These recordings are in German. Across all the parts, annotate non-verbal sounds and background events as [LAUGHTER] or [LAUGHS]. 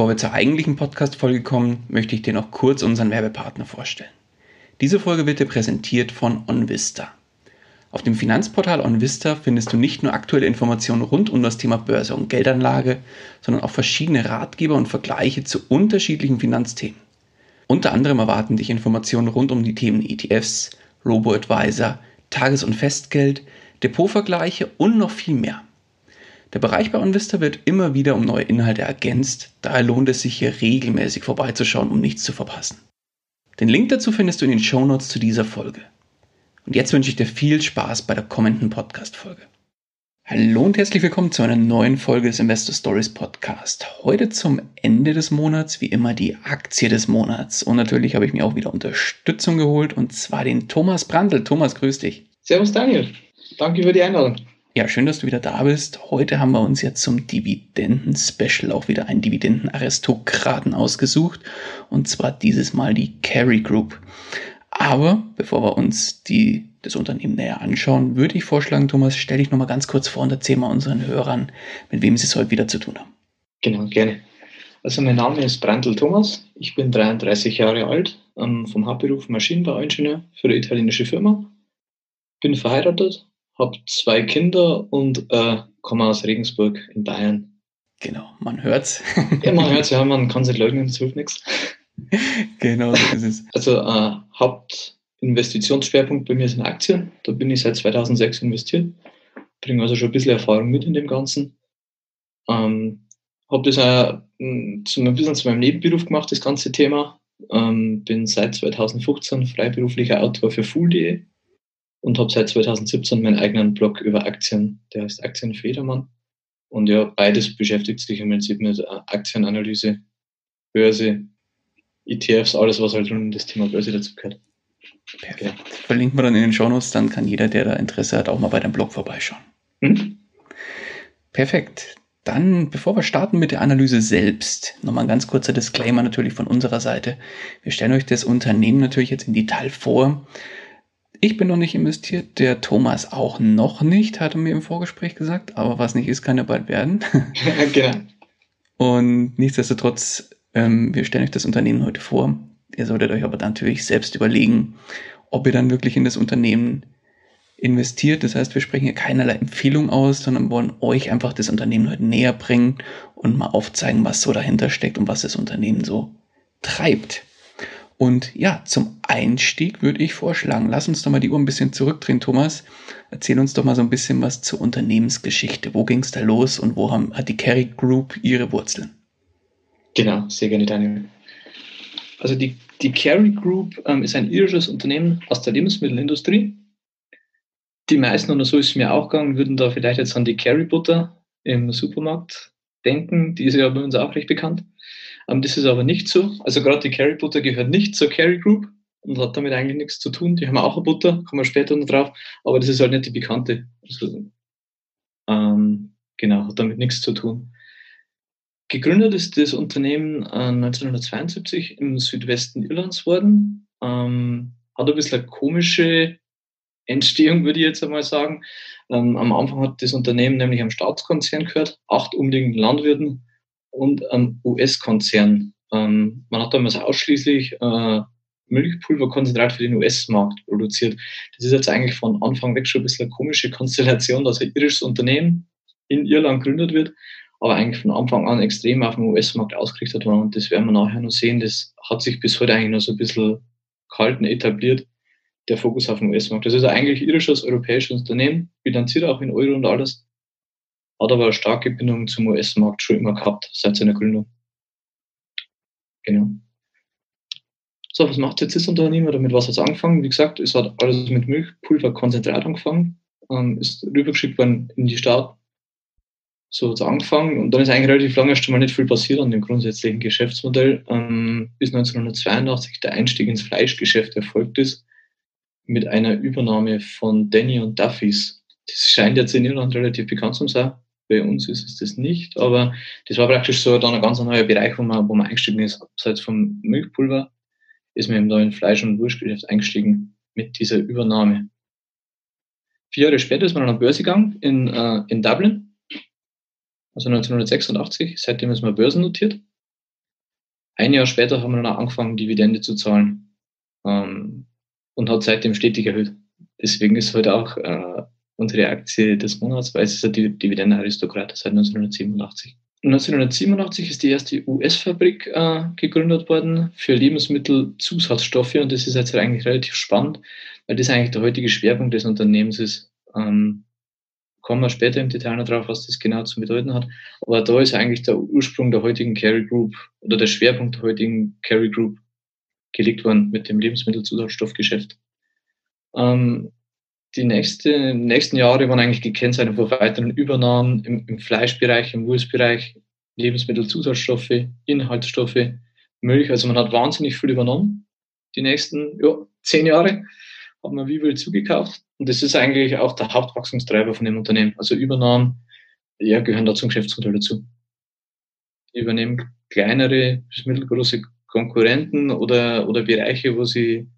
Bevor wir zur eigentlichen Podcast-Folge kommen, möchte ich dir noch kurz unseren Werbepartner vorstellen. Diese Folge wird dir präsentiert von OnVista. Auf dem Finanzportal OnVista findest du nicht nur aktuelle Informationen rund um das Thema Börse und Geldanlage, sondern auch verschiedene Ratgeber und Vergleiche zu unterschiedlichen Finanzthemen. Unter anderem erwarten dich Informationen rund um die Themen ETFs, Robo-Advisor, Tages- und Festgeld, Depotvergleiche und noch viel mehr. Der Bereich bei OnVista wird immer wieder um neue Inhalte ergänzt, daher lohnt es sich hier regelmäßig vorbeizuschauen, um nichts zu verpassen. Den Link dazu findest du in den Shownotes zu dieser Folge. Und jetzt wünsche ich dir viel Spaß bei der kommenden Podcast-Folge. Hallo und herzlich willkommen zu einer neuen Folge des Investor Stories Podcast. Heute zum Ende des Monats, wie immer, die Aktie des Monats. Und natürlich habe ich mir auch wieder Unterstützung geholt und zwar den Thomas Brandl. Thomas, grüß dich. Servus Daniel. Danke für die Einladung. Ja, schön, dass du wieder da bist. Heute haben wir uns ja zum Dividenden-Special auch wieder einen Dividenden-Aristokraten ausgesucht. Und zwar dieses Mal die Carry Group. Aber bevor wir uns die, das Unternehmen näher anschauen, würde ich vorschlagen, Thomas, stell dich nochmal ganz kurz vor und erzähl mal unseren Hörern, mit wem sie es heute wieder zu tun haben. Genau, gerne. Also mein Name ist Brandl Thomas. Ich bin 33 Jahre alt, ähm, vom Hauptberuf Maschinenbauingenieur für eine italienische Firma. Bin verheiratet, habe zwei Kinder und äh, komme aus Regensburg in Bayern. Genau, man hört's. [LAUGHS] ja, man hört's, ja, man kann sich leugnen, es hilft nichts. [LAUGHS] Genau so ist es. Also äh, Hauptinvestitionsschwerpunkt bei mir sind Aktien. Da bin ich seit 2006 investiert. Bringe also schon ein bisschen Erfahrung mit in dem Ganzen. Ähm, habe das auch hm, zu, ein bisschen zu meinem Nebenberuf gemacht, das ganze Thema. Ähm, bin seit 2015 freiberuflicher Autor für Fool.de und habe seit 2017 meinen eigenen Blog über Aktien, der heißt Aktienfedermann. Und ja, beides beschäftigt sich im Prinzip mit Aktienanalyse, Börse, ETFs, alles, was halt rund um das Thema Börse dazu gehört. Perfekt. Ja. Verlinken wir dann in den Shownotes, dann kann jeder, der da Interesse hat, auch mal bei deinem Blog vorbeischauen. Mhm. Perfekt. Dann, bevor wir starten mit der Analyse selbst, nochmal ein ganz kurzer Disclaimer natürlich von unserer Seite. Wir stellen euch das Unternehmen natürlich jetzt im Detail vor. Ich bin noch nicht investiert, der Thomas auch noch nicht, hatte mir im Vorgespräch gesagt, aber was nicht ist, kann ja bald werden. [LAUGHS] genau. Und nichtsdestotrotz, ähm, wir stellen euch das Unternehmen heute vor. Ihr solltet euch aber natürlich selbst überlegen, ob ihr dann wirklich in das Unternehmen investiert. Das heißt, wir sprechen hier keinerlei Empfehlung aus, sondern wollen euch einfach das Unternehmen heute näher bringen und mal aufzeigen, was so dahinter steckt und was das Unternehmen so treibt. Und ja, zum Einstieg würde ich vorschlagen, lass uns doch mal die Uhr ein bisschen zurückdrehen, Thomas. Erzähl uns doch mal so ein bisschen was zur Unternehmensgeschichte. Wo ging es da los und wo haben, hat die Carry Group ihre Wurzeln? Genau, sehr gerne, Daniel. Also die, die Carry Group ähm, ist ein irisches Unternehmen aus der Lebensmittelindustrie. Die meisten, und so ist es mir auch gegangen, würden da vielleicht jetzt an die Carry Butter im Supermarkt denken. Die ist ja bei uns auch recht bekannt. Ähm, das ist aber nicht so. Also gerade die Carry Butter gehört nicht zur Carry Group und hat damit eigentlich nichts zu tun. Die haben auch eine Butter, kommen wir später noch drauf, aber das ist halt nicht die bekannte. Also, ähm, genau, hat damit nichts zu tun. Gegründet ist das Unternehmen äh, 1972 im Südwesten Irlands worden. Ähm, hat ein bisschen eine komische Entstehung, würde ich jetzt einmal sagen. Ähm, am Anfang hat das Unternehmen nämlich am Staatskonzern gehört, acht umliegenden Landwirten und am US-Konzern. Ähm, man hat damals ausschließlich äh, Milchpulverkonzentrat für den US-Markt produziert. Das ist jetzt eigentlich von Anfang weg schon ein bisschen eine komische Konstellation, dass ein irisches Unternehmen in Irland gegründet wird, aber eigentlich von Anfang an extrem auf den US-Markt ausgerichtet war. Und das werden wir nachher noch sehen. Das hat sich bis heute eigentlich noch so ein bisschen gehalten, etabliert, der Fokus auf den US-Markt. Das ist eigentlich irisches, europäisches Unternehmen, bilanziert auch in Euro und alles hat aber eine starke Bindung zum US-Markt schon immer gehabt, seit seiner Gründung. Genau. So, was macht jetzt das Unternehmen oder mit was hat es angefangen? Wie gesagt, es hat alles mit Milchpulverkonzentrat angefangen, ähm, ist rübergeschickt worden in die Staaten So hat es angefangen und dann ist eigentlich relativ lange erst mal nicht viel passiert an dem grundsätzlichen Geschäftsmodell, ähm, bis 1982 der Einstieg ins Fleischgeschäft erfolgt ist mit einer Übernahme von Danny und Duffys. Das scheint jetzt in Irland relativ bekannt zu sein. Bei uns ist es das nicht, aber das war praktisch so dann ein ganz neuer Bereich, wo man, wo man eingestiegen ist. Abseits vom Milchpulver ist man im neuen Fleisch- und Wurstgeschäft eingestiegen mit dieser Übernahme. Vier Jahre später ist man an der Börse gegangen in, äh, in Dublin, also 1986. Seitdem ist man börsennotiert. Ein Jahr später haben wir dann angefangen, Dividende zu zahlen ähm, und hat seitdem stetig erhöht. Deswegen ist heute auch äh, unsere Aktie des Monats, weil es ist ein Dividendenaristokrat seit 1987. 1987 ist die erste US-Fabrik äh, gegründet worden für Lebensmittelzusatzstoffe und das ist jetzt eigentlich relativ spannend, weil das eigentlich der heutige Schwerpunkt des Unternehmens ist. Ähm, kommen wir später im Detail noch drauf, was das genau zu bedeuten hat. Aber da ist eigentlich der Ursprung der heutigen Carry Group oder der Schwerpunkt der heutigen Carry Group gelegt worden mit dem Lebensmittelzusatzstoffgeschäft. Ähm, die nächste, nächsten Jahre waren eigentlich gekennzeichnet von weiteren Übernahmen im, im Fleischbereich, im Wurstbereich, Lebensmittelzusatzstoffe, Inhaltsstoffe, Milch. Also man hat wahnsinnig viel übernommen. Die nächsten ja, zehn Jahre hat man wie wild zugekauft. Und das ist eigentlich auch der Hauptwachstumstreiber von dem Unternehmen. Also Übernahmen ja, gehören da zum Geschäftsmodell dazu. Die übernehmen kleinere bis mittelgroße Konkurrenten oder, oder Bereiche, wo sie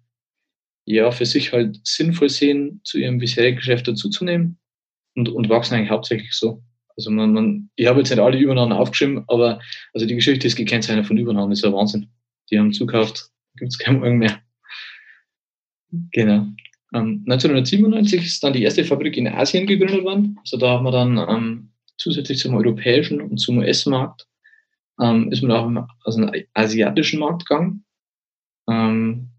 ja für sich halt sinnvoll sehen, zu ihrem bisherigen Geschäft dazuzunehmen und, und wachsen eigentlich hauptsächlich so. Also man, man, ich habe jetzt nicht alle Übernahmen aufgeschrieben, aber also die Geschichte ist gekennzeichnet von Übernahmen, das ist ja Wahnsinn. Die haben zukauft, gibt es keinen Morgen mehr. Genau. Ähm, 1997 ist dann die erste Fabrik in Asien gegründet worden. Also da haben wir dann ähm, zusätzlich zum europäischen und zum US-Markt ähm, ist man auch aus dem asiatischen Markt gegangen. Ähm,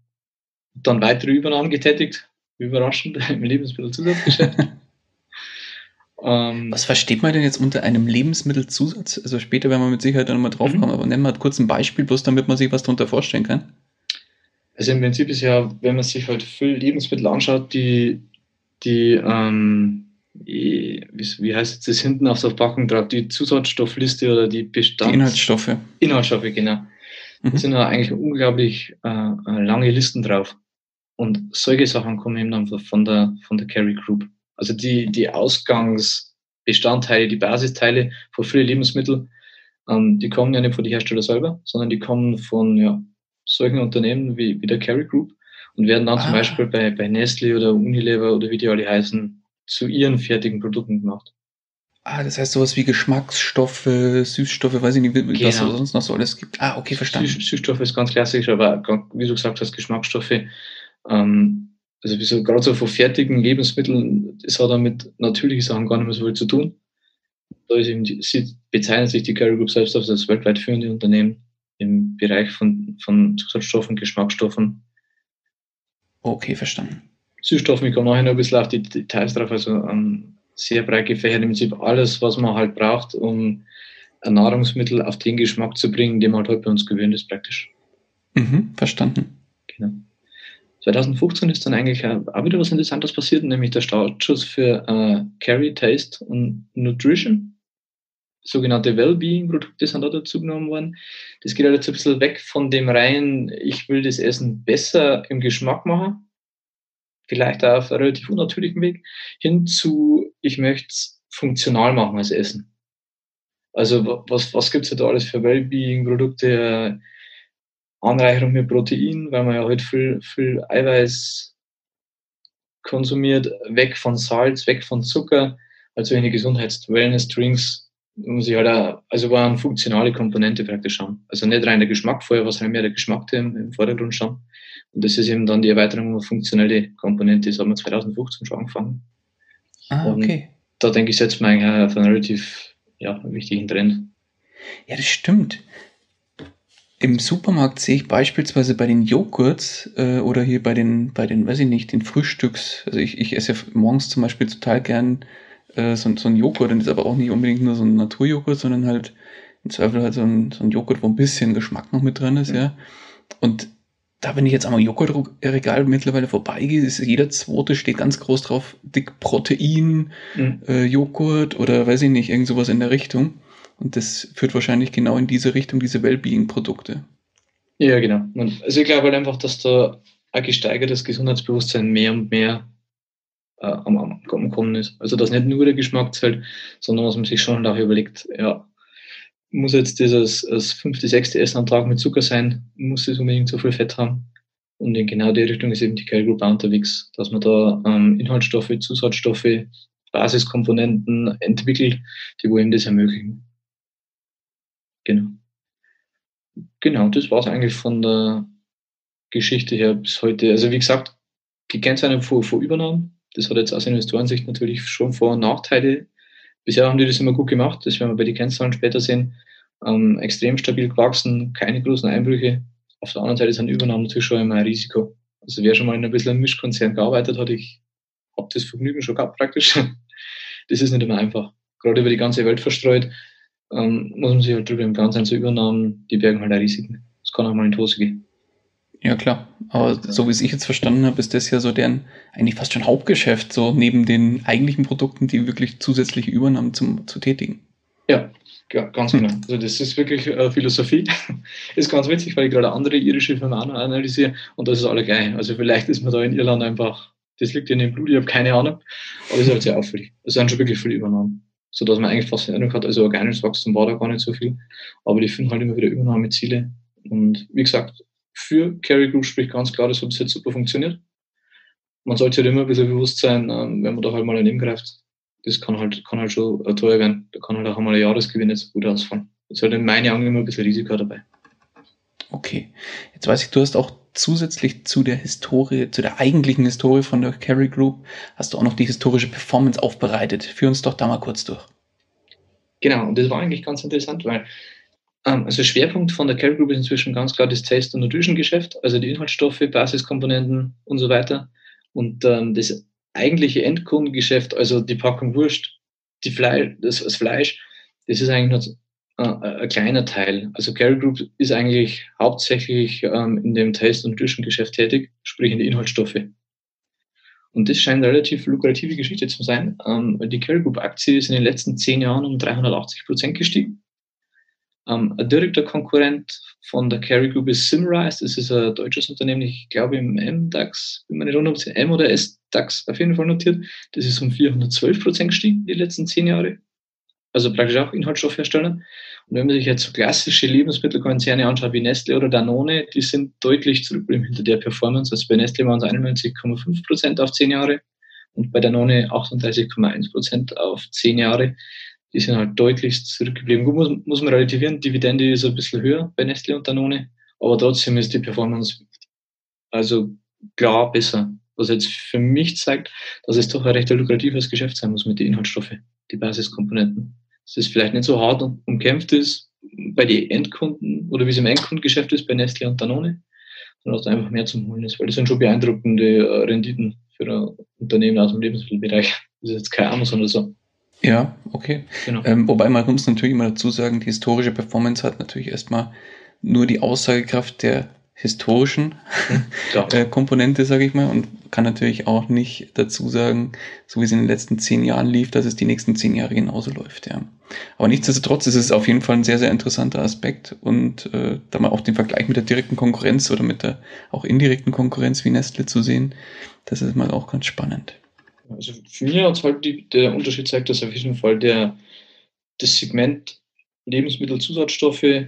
dann weitere Übernahmen getätigt, überraschend [LAUGHS] im Lebensmittelzusatzgeschäft. [LAUGHS] ähm, Was versteht man denn jetzt unter einem Lebensmittelzusatz? Also später werden wir mit Sicherheit dann mal drauf kommen, mhm. aber nennen wir kurz ein Beispiel, bloß damit man sich was darunter vorstellen kann. Also im Prinzip ist ja, wenn man sich halt viel Lebensmittel anschaut, die, die, ähm, wie, wie heißt jetzt das hinten auf der Packung drauf, die Zusatzstoffliste oder die Bestands... Die Inhaltsstoffe. Inhaltsstoffe, genau. Mhm. Da sind ja eigentlich unglaublich äh, äh, lange Listen drauf. Und solche Sachen kommen eben dann von der, von der Carry Group. Also die, die Ausgangsbestandteile, die Basisteile von vielen Lebensmitteln, ähm, die kommen ja nicht von den Herstellern selber, sondern die kommen von ja, solchen Unternehmen wie, wie der Carry Group und werden dann ah. zum Beispiel bei, bei Nestle oder Unilever oder wie die alle heißen, zu ihren fertigen Produkten gemacht. Ah, das heißt sowas wie Geschmacksstoffe, Süßstoffe, weiß ich nicht, genau. was es sonst noch so alles gibt. Ah, okay, verstanden. Süß, Süßstoffe ist ganz klassisch, aber wie du gesagt hast, Geschmacksstoffe, ähm, also wie so, gerade so von fertigen Lebensmitteln, das hat damit natürliche Sachen gar nicht mehr so viel zu tun. Da ist eben, sie bezeichnet sich die Carry Group selbst als weltweit führende Unternehmen im Bereich von, von Zusatzstoffen, Geschmacksstoffen. Okay, verstanden. Süßstoffen, ich komme nachher noch ein bisschen auf die Details drauf, also ähm, sehr breit gefächert, im Prinzip alles, was man halt braucht, um ein Nahrungsmittel auf den Geschmack zu bringen, den man halt heute bei uns gewöhnt ist, praktisch. Mhm, verstanden. Genau. 2015 ist dann eigentlich auch wieder was Interessantes passiert, nämlich der Startschuss für äh, Carry, Taste und Nutrition sogenannte Wellbeing-Produkte sind da dazu genommen worden. Das geht halt jetzt ein bisschen weg von dem rein, ich will das Essen besser im Geschmack machen, vielleicht auf relativ unnatürlichen Weg, hin zu, ich möchte es funktional machen als Essen. Also was, was gibt es da alles für Wellbeing-Produkte? Anreicherung mit Protein, weil man ja heute viel, viel Eiweiß konsumiert, weg von Salz, weg von Zucker, also eine Gesundheits-Wellness-Drinks muss ich halt auch, also war eine funktionale Komponente praktisch haben. Also nicht rein der Geschmack, vorher war es halt mehr der Geschmack, der im, im Vordergrund stand. Und das ist eben dann die Erweiterung auf funktionelle Komponente. Das haben wir 2015 schon angefangen. Ah, okay. Und da denke ich, setzt man eigentlich auf einen relativ ja, wichtigen Trend. Ja, das stimmt. Im Supermarkt sehe ich beispielsweise bei den Joghurts äh, oder hier bei den, bei den, weiß ich nicht, den Frühstücks, also ich, ich esse ja morgens zum Beispiel total gern äh, so, so ein Joghurt, und ist aber auch nicht unbedingt nur so ein Naturjoghurt, sondern halt im Zweifel halt so ein, so ein Joghurt, wo ein bisschen Geschmack noch mit drin ist, mhm. ja. Und da, wenn ich jetzt am Joghurtregal mittlerweile vorbeigehe, ist jeder zweite steht ganz groß drauf, dick Protein, mhm. äh, Joghurt oder weiß ich nicht, irgend sowas in der Richtung. Und das führt wahrscheinlich genau in diese Richtung, diese Wellbeing-Produkte. Ja, genau. Also ich glaube halt einfach, dass da ein gesteigertes Gesundheitsbewusstsein mehr und mehr äh, am, am, am Kommen ist. Also dass nicht nur der Geschmack zählt, sondern dass man sich schon auch überlegt, ja, muss jetzt dieses das fünfte, sechste Essen am Tag mit Zucker sein? Muss es unbedingt so viel Fett haben? Und in genau die Richtung ist eben die Group unterwegs, dass man da ähm, Inhaltsstoffe, Zusatzstoffe, Basiskomponenten entwickelt, die wo eben das ermöglichen. Genau. Genau, das war es eigentlich von der Geschichte her bis heute. Also wie gesagt, gekennzeichnet vor, vor Übernahmen. Das hat jetzt aus Investorensicht natürlich schon Vor- und Nachteile. Bisher haben die das immer gut gemacht, das werden wir bei den Kennzahlen später sehen. Ähm, extrem stabil gewachsen, keine großen Einbrüche. Auf der anderen Seite sind Übernahmen natürlich schon immer ein Risiko. Also wer schon mal in ein bisschen einem Mischkonzern gearbeitet hat, ich habe das Vergnügen schon gehabt praktisch. [LAUGHS] Das ist nicht immer einfach. Gerade über die ganze Welt verstreut, ähm, muss man sich halt drüber im Ganzen so Übernahmen, die bergen halt auch Risiken. Das kann auch mal in die Hose gehen. Ja, klar. Aber so wie es ich jetzt verstanden habe, ist das ja so deren eigentlich fast schon Hauptgeschäft, so neben den eigentlichen Produkten, die wirklich zusätzliche Übernahmen zum, zu tätigen. Ja, ja, ganz genau. Also das ist wirklich äh, Philosophie. [LAUGHS] ist ganz witzig, weil ich gerade andere irische Firmen analysiere und das ist alle geil. Also vielleicht ist man da in Irland einfach, das liegt in dem Blut, ich habe keine Ahnung, aber das ist halt sehr auffällig. Es sind schon wirklich viele Übernahmen. So dass man eigentlich fast den Eindruck hat, also organisches Wachstum war da gar nicht so viel, aber die finden halt immer wieder Übernahmeziele. Und wie gesagt, für Carry Group spricht ganz klar, dass es jetzt super funktioniert. Man sollte halt immer ein bisschen bewusst sein, ähm, wenn man da halt mal daneben greift. Das kann halt, kann halt schon teuer werden. Da kann halt auch einmal ein Jahresgewinn jetzt gut ausfallen. Jetzt halt in meinen Augen immer ein bisschen Risiko dabei. Okay. Jetzt weiß ich, du hast auch zusätzlich zu der Historie, zu der eigentlichen Historie von der Carry Group, hast du auch noch die historische Performance aufbereitet. Führ uns doch da mal kurz durch. Genau, und das war eigentlich ganz interessant, weil also Schwerpunkt von der Care Group ist inzwischen ganz klar das Taste- und Nutrition-Geschäft, also die Inhaltsstoffe, Basiskomponenten und so weiter. Und ähm, das eigentliche Endkundengeschäft, also die Packung Wurst, die Fleisch, das, das Fleisch, das ist eigentlich nur äh, ein kleiner Teil. Also Care Group ist eigentlich hauptsächlich ähm, in dem Taste- und Nutrition-Geschäft tätig, sprich in die Inhaltsstoffe. Und das scheint eine relativ lukrative Geschichte zu sein. Ähm, die Care Group Aktie ist in den letzten zehn Jahren um 380 Prozent gestiegen. Ähm, ein direkter Konkurrent von der Carry Group ist Simrise. Das ist ein deutsches Unternehmen, ich glaube im MDAX, bin mir nicht runter, M oder S-DAX auf jeden Fall notiert. Das ist um 412 Prozent gestiegen in den letzten zehn Jahre. Also praktisch auch Inhaltsstoffhersteller. Und wenn man sich jetzt so klassische Lebensmittelkonzerne anschaut wie Nestle oder Danone, die sind deutlich zurückgeblieben hinter der Performance. Also bei Nestle waren es 91,5 Prozent auf zehn Jahre und bei Danone 38,1 Prozent auf zehn Jahre die sind halt deutlich zurückgeblieben. Gut, muss, muss man relativieren, Dividende ist ein bisschen höher bei Nestle und Danone, aber trotzdem ist die Performance also klar besser. Was jetzt für mich zeigt, dass es doch ein recht lukratives Geschäft sein muss mit den Inhaltsstoffen, die Basiskomponenten. Dass es vielleicht nicht so hart umkämpft ist bei den Endkunden oder wie es im Endkundengeschäft ist bei Nestle und Danone, sondern dass da einfach mehr zum Holen ist, weil das sind schon beeindruckende äh, Renditen für ein Unternehmen aus dem Lebensmittelbereich. Das ist jetzt kein Amazon oder so. Ja, okay. Genau. Ähm, wobei man muss natürlich immer dazu sagen, die historische Performance hat natürlich erstmal nur die Aussagekraft der historischen [LAUGHS] ja. äh, Komponente, sage ich mal, und kann natürlich auch nicht dazu sagen, so wie es in den letzten zehn Jahren lief, dass es die nächsten zehn Jahre genauso läuft. Ja. Aber nichtsdestotrotz ist es auf jeden Fall ein sehr, sehr interessanter Aspekt und äh, da mal auch den Vergleich mit der direkten Konkurrenz oder mit der auch indirekten Konkurrenz wie Nestle zu sehen, das ist mal auch ganz spannend. Also für mich hat halt die, der Unterschied zeigt, dass auf jeden Fall der, das Segment Lebensmittelzusatzstoffe,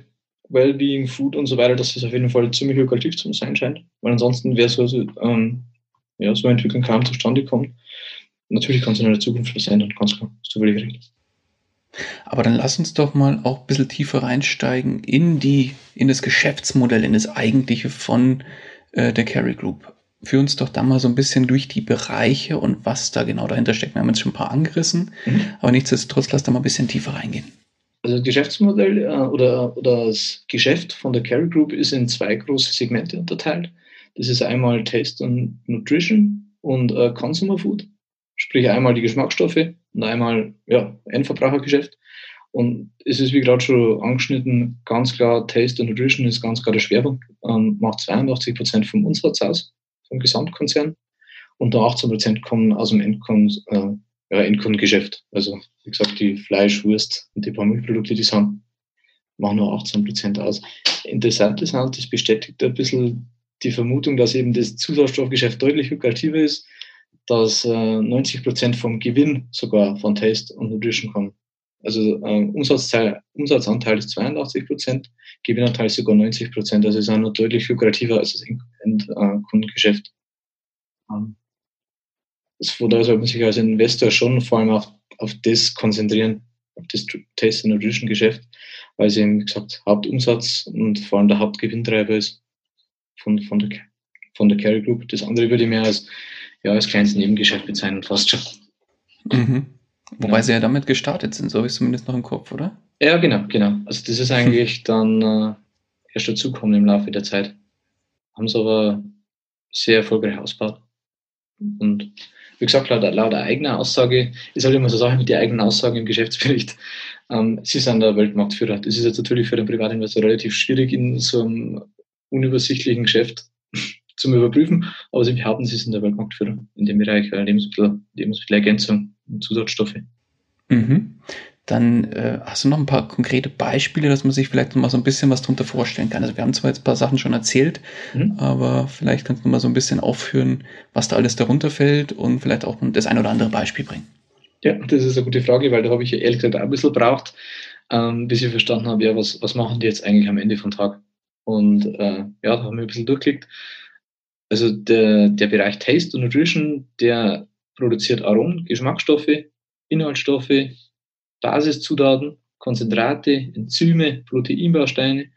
Wellbeing, Food und so weiter, dass das auf jeden Fall ziemlich lukrativ zu sein scheint. Weil ansonsten wäre so, ähm, ja, so eine Entwicklung kaum zustande kommt. Natürlich kann es in der Zukunft was ändern, ganz klar. Hast du völlig recht. Aber dann lass uns doch mal auch ein bisschen tiefer reinsteigen in die, in das Geschäftsmodell, in das eigentliche von äh, der Carry Group führ uns doch da mal so ein bisschen durch die Bereiche und was da genau dahinter steckt. Wir haben jetzt schon ein paar angerissen, mhm. aber nichtsdestotrotz lass da mal ein bisschen tiefer reingehen. Also das Geschäftsmodell äh, oder, oder das Geschäft von der Carry Group ist in zwei große Segmente unterteilt. Das ist einmal Taste und Nutrition und äh, Consumer Food, sprich einmal die Geschmacksstoffe und einmal ja, Endverbrauchergeschäft. Und es ist, wie gerade schon angeschnitten, ganz klar, Taste und Nutrition ist ganz klar der Schwerpunkt, ähm, macht 82 Prozent vom Umsatz aus, vom Gesamtkonzern. Und da 18 Prozent kommen aus dem Endkon äh, ja, Endkundengeschäft. Also, wie gesagt, die Fleisch, Wurst und die paar Milchprodukte, die sind, machen nur 18 Prozent aus. Interessant ist halt, das bestätigt ein bisschen die Vermutung, dass eben das Zusatzstoffgeschäft deutlich lukrativer ist, dass äh, 90 Prozent vom Gewinn sogar von Taste und Nutrition kommen. Also äh, Umsatzteil, Umsatzanteil ist 82 Prozent, Gewinnanteil sogar 90 Prozent. Also ist auch noch deutlich lukrativer als das Endkundengeschäft. Ähm, von daher sollte man sich als Investor schon vor allem auf, auf das konzentrieren, auf das Taste and Nutrition Geschäft, weil es eben, wie gesagt, Hauptumsatz und vor allem der Hauptgewinntreiber ist von, von, der, von der Carry Group. Das andere würde ich mehr als, ja, als kleines Nebengeschäft bezeichnen, fast schon. Mhm. Wobei ja. sie ja damit gestartet sind, so habe ich es zumindest noch im Kopf, oder? Ja, genau, genau. Also das ist eigentlich [LAUGHS] dann äh, erst dazugekommen im Laufe der Zeit. Haben sie aber sehr erfolgreich ausgebaut. Und wie gesagt, laut, laut eigener Aussage, ist halt immer so Sache mit den eigenen Aussagen im Geschäftsbericht. [LAUGHS] Ähm, sie sind der Weltmarktführer. Das ist jetzt natürlich für den Privatinvestor relativ schwierig in so einem unübersichtlichen Geschäft [LAUGHS] zum Überprüfen, aber sie behaupten, sie sind der Weltmarktführer in dem Bereich Lebensmittel, Lebensmittelergänzung und Zusatzstoffe. Mhm. Dann äh, hast du noch ein paar konkrete Beispiele, dass man sich vielleicht noch mal so ein bisschen was darunter vorstellen kann. Also wir haben zwar jetzt ein paar Sachen schon erzählt, mhm. aber vielleicht kannst du mal so ein bisschen aufführen, was da alles darunter fällt und vielleicht auch das ein oder andere Beispiel bringen. Ja, das ist eine gute Frage, weil da habe ich ehrlich gesagt auch ein bisschen braucht, ähm, bis ich verstanden habe, ja, was, was machen die jetzt eigentlich am Ende vom Tag? Und äh, ja, da haben wir ein bisschen durchgeklickt. Also der, der Bereich Taste und Nutrition, der produziert Aromen, Geschmacksstoffe, Inhaltsstoffe, Basiszutaten, Konzentrate, Enzyme, Proteinbausteine,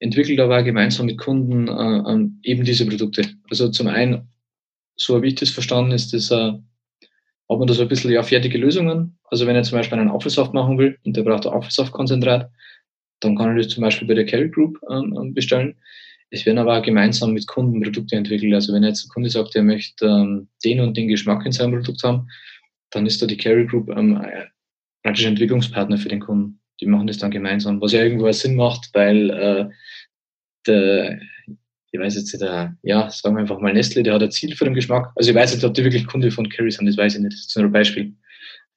entwickelt aber auch gemeinsam mit Kunden äh, eben diese Produkte. Also zum einen, so habe ich das verstanden, ist das, äh, hat man da so ein bisschen ja, fertige Lösungen. Also wenn er zum Beispiel einen Apfelsaft machen will und der braucht ein Apfelsaftkonzentrat, dann kann er das zum Beispiel bei der Carry Group ähm, ähm bestellen. Es werden aber auch gemeinsam mit Kunden Produkte entwickelt. Also wenn jetzt ein Kunde sagt, er möchte ähm, den und den Geschmack in seinem Produkt haben, dann ist da die Carry Group ähm, praktisch Entwicklungspartner für den Kunden. Die machen das dann gemeinsam, was ja irgendwo Sinn macht, weil äh, der, ich weiß jetzt nicht, der, ja, sagen wir einfach mal Nestle, der hat ein Ziel für den Geschmack. Also ich weiß jetzt, ob die wirklich Kunde von Carry sind, das weiß ich nicht, das ist nur ein Beispiel.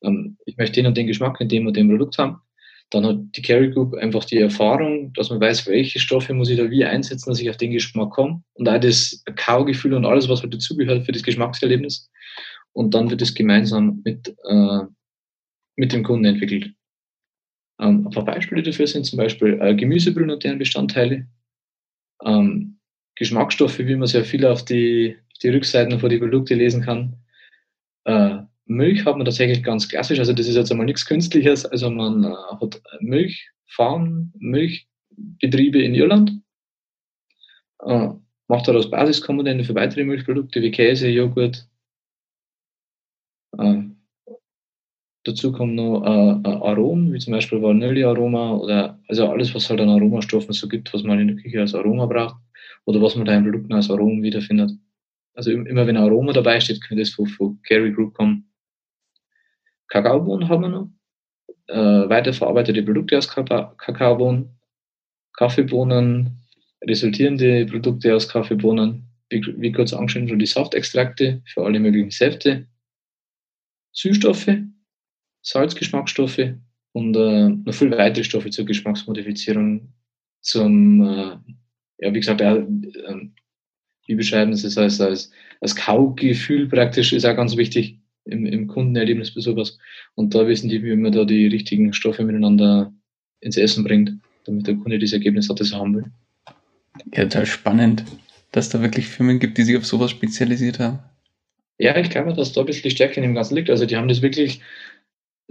Ähm, ich möchte den und den Geschmack in dem und dem Produkt haben. Dann hat die Carry Group einfach die Erfahrung, dass man weiß, welche Stoffe muss ich da wie einsetzen, dass ich auf den Geschmack komme. Und auch das Kaugefühl und alles, was halt dazugehört für das Geschmackserlebnis. Und dann wird es gemeinsam mit äh, mit dem Kunden entwickelt. Ähm, ein paar Beispiele dafür sind zum Beispiel äh, Gemüsebrühen und deren Bestandteile, ähm, Geschmacksstoffe, wie man sehr viel auf die, die Rückseiten von den Produkten lesen kann. Äh, Milch hat man tatsächlich ganz klassisch, also das ist jetzt einmal nichts Künstliches, also man äh, hat Milchfarmen, Milchbetriebe in Irland, äh, macht daraus Basiskomponenten für weitere Milchprodukte wie Käse, Joghurt, äh, Dazu kommen noch äh, Aromen, wie zum Beispiel Vanillearoma oder also alles, was halt an Aromastoffen so gibt, was man in der Küche als Aroma braucht oder was man da in Produkten als Aromen wiederfindet. Also immer wenn Aroma dabei steht, könnte es von, von Gary Group kommen. Kakaobohnen haben wir noch. Äh, weiterverarbeitete Produkte aus Kakaobohnen. Kaffeebohnen, resultierende Produkte aus Kaffeebohnen, wie, wie kurz angeschnitten, die Saftextrakte für alle möglichen Säfte. Süßstoffe, Salzgeschmacksstoffe und äh, noch viele weitere Stoffe zur Geschmacksmodifizierung, zum, äh, ja, wie gesagt, äh, wie beschreiben Sie es als, als, als Kaugefühl praktisch, ist auch ganz wichtig im, im Kundenerlebnis bei sowas. Und da wissen die, wie man da die richtigen Stoffe miteinander ins Essen bringt, damit der Kunde das Ergebnis hat, das er haben will. Ja, total spannend, dass da wirklich Firmen gibt, die sich auf sowas spezialisiert haben. Ja, ich glaube, dass da ein bisschen die Stärke in dem Ganzen liegt. Also die haben das wirklich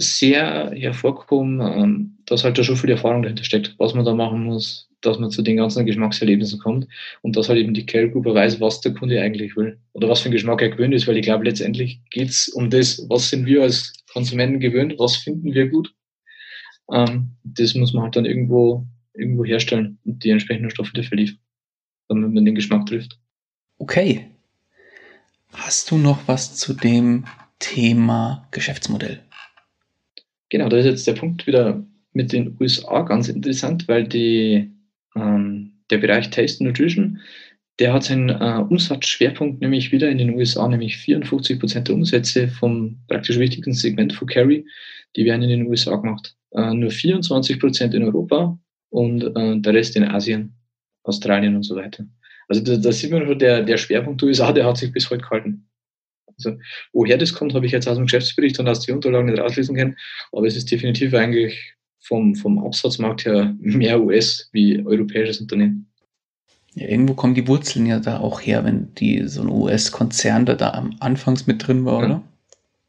sehr hervorgekommen, ähm, dass halt da schon viel Erfahrung dahinter steckt, was man da machen muss, dass man zu den ganzen Geschmackserlebnissen kommt und dass halt eben die Group weiß, was der Kunde eigentlich will oder was für ein Geschmack er gewöhnt ist, weil ich glaube, letztendlich geht es um das, was sind wir als Konsumenten gewöhnt, was finden wir gut. Ähm, das muss man halt dann irgendwo, irgendwo herstellen und die entsprechenden Stoffe dafür liefern, damit man den Geschmack trifft. Okay. Hast du noch was zu dem Thema Geschäftsmodell? Genau, da ist jetzt der Punkt wieder mit den USA ganz interessant, weil die, ähm, der Bereich Taste Nutrition, der hat seinen äh, Umsatzschwerpunkt nämlich wieder in den USA, nämlich 54 Prozent der Umsätze vom praktisch wichtigsten Segment von Carry, die werden in den USA gemacht. Äh, nur 24 Prozent in Europa und äh, der Rest in Asien, Australien und so weiter. Also da, da sieht man schon, der, der Schwerpunkt USA, der hat sich bis heute gehalten. Also, woher das kommt, habe ich jetzt aus dem Geschäftsbericht und aus den Unterlagen nicht rauslesen können, aber es ist definitiv eigentlich vom, vom Absatzmarkt her mehr US wie europäisches Unternehmen. Ja, irgendwo kommen die Wurzeln ja da auch her, wenn die so ein US-Konzern da, da am Anfangs mit drin war, oder?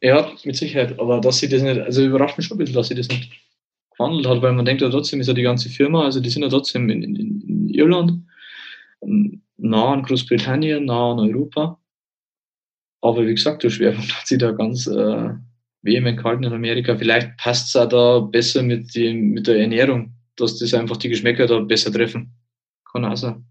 Ja, mit Sicherheit. Aber dass sie das nicht, also überrascht mich schon ein bisschen, dass sie das nicht gewandelt hat, weil man denkt ja trotzdem ist ja die ganze Firma, also die sind ja trotzdem in, in, in Irland, ähm, nah an Großbritannien, nah an Europa. Aber wie gesagt, der Schwerpunkt [LAUGHS] hat sie da ganz äh, vehement gehalten in Amerika. Vielleicht passt es auch da besser mit, dem, mit der Ernährung, dass das einfach die Geschmäcker da besser treffen. Kann auch sein.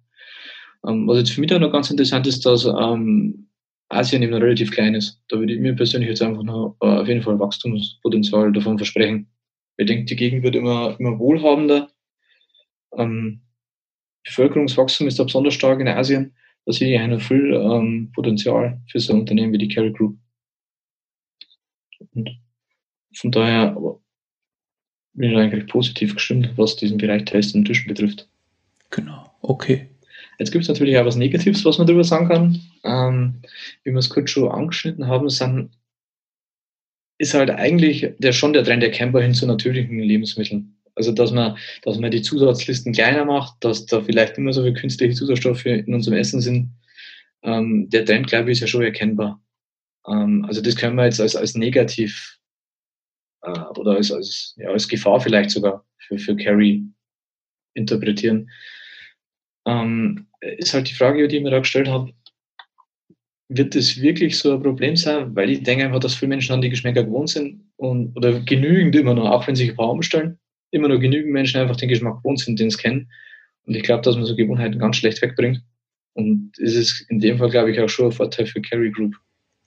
Ähm, was jetzt für mich da noch ganz interessant ist, dass ähm, Asien eben noch relativ klein ist. Da würde ich mir persönlich jetzt einfach noch äh, auf jeden Fall Wachstumspotenzial davon versprechen. Ich denke, die Gegend wird immer, immer wohlhabender. Ähm, Bevölkerungswachstum ist da besonders stark in Asien. Da sehe ich ein viel ähm, Potenzial für so ein Unternehmen wie die Carry Group. Und von daher bin ich eigentlich positiv gestimmt, was diesen Bereich Tests und Tischen betrifft. Genau, okay. Jetzt gibt es natürlich auch was Negatives, was man darüber sagen kann. Ähm, wie wir es kurz schon angeschnitten haben, sind, ist halt eigentlich der, schon der Trend erkennbar hin zu natürlichen Lebensmitteln. Also dass man, dass man die Zusatzlisten kleiner macht, dass da vielleicht immer so viele künstliche Zusatzstoffe in unserem Essen sind. Ähm, der Trend, glaube ich, ist ja schon erkennbar. Ähm, also das können wir jetzt als, als negativ äh, oder als, als, ja, als Gefahr vielleicht sogar für, für Carry interpretieren. Ähm, ist halt die Frage, die ich mir da gestellt habe, wird das wirklich so ein Problem sein? Weil ich denke einfach, dass viele Menschen an die Geschmäcker gewohnt sind und, oder genügend immer noch, auch wenn sich ein paar umstellen, immer noch genügend Menschen einfach den Geschmack gewohnt sind, den sie kennen. Und ich glaube, dass man so Gewohnheiten ganz schlecht wegbringt. Und es ist in dem Fall, glaube ich, auch schon ein Vorteil für Carry Group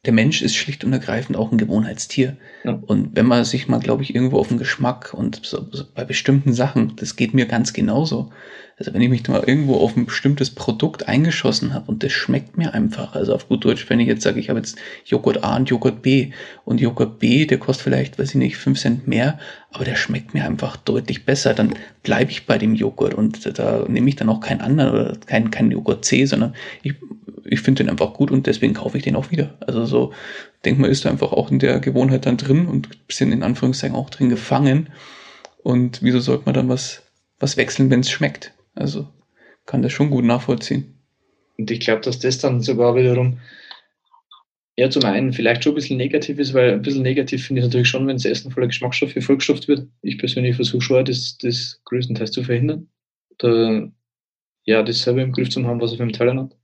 der Mensch ist schlicht und ergreifend auch ein Gewohnheitstier. Ja. Und wenn man sich mal, glaube ich, irgendwo auf den Geschmack und so, so bei bestimmten Sachen, das geht mir ganz genauso. Also wenn ich mich mal irgendwo auf ein bestimmtes Produkt eingeschossen habe und das schmeckt mir einfach, also auf gut Deutsch, wenn ich jetzt sage, ich habe jetzt Joghurt A und Joghurt B und Joghurt B, der kostet vielleicht, weiß ich nicht, fünf Cent mehr, aber der schmeckt mir einfach deutlich besser, dann bleibe ich bei dem Joghurt und da nehme ich dann auch keinen anderen oder keinen kein Joghurt C, sondern ich ich finde den einfach gut und deswegen kaufe ich den auch wieder. Also so, denk mal, ist da einfach auch in der Gewohnheit dann drin und ein bisschen in Anführungszeichen auch drin gefangen. Und wieso sollte man dann was, was wechseln, wenn es schmeckt? Also kann das schon gut nachvollziehen. Und ich glaube, dass das dann sogar wiederum ja zum einen vielleicht schon ein bisschen negativ ist, weil ein bisschen negativ finde ich natürlich schon, wenn das Essen voller Geschmacksstoffe vollgestopft wird. Ich persönlich versuche schon, das, das größtenteils zu verhindern. Oder ja, das selber im Griff zu haben, was auf dem Teller hat.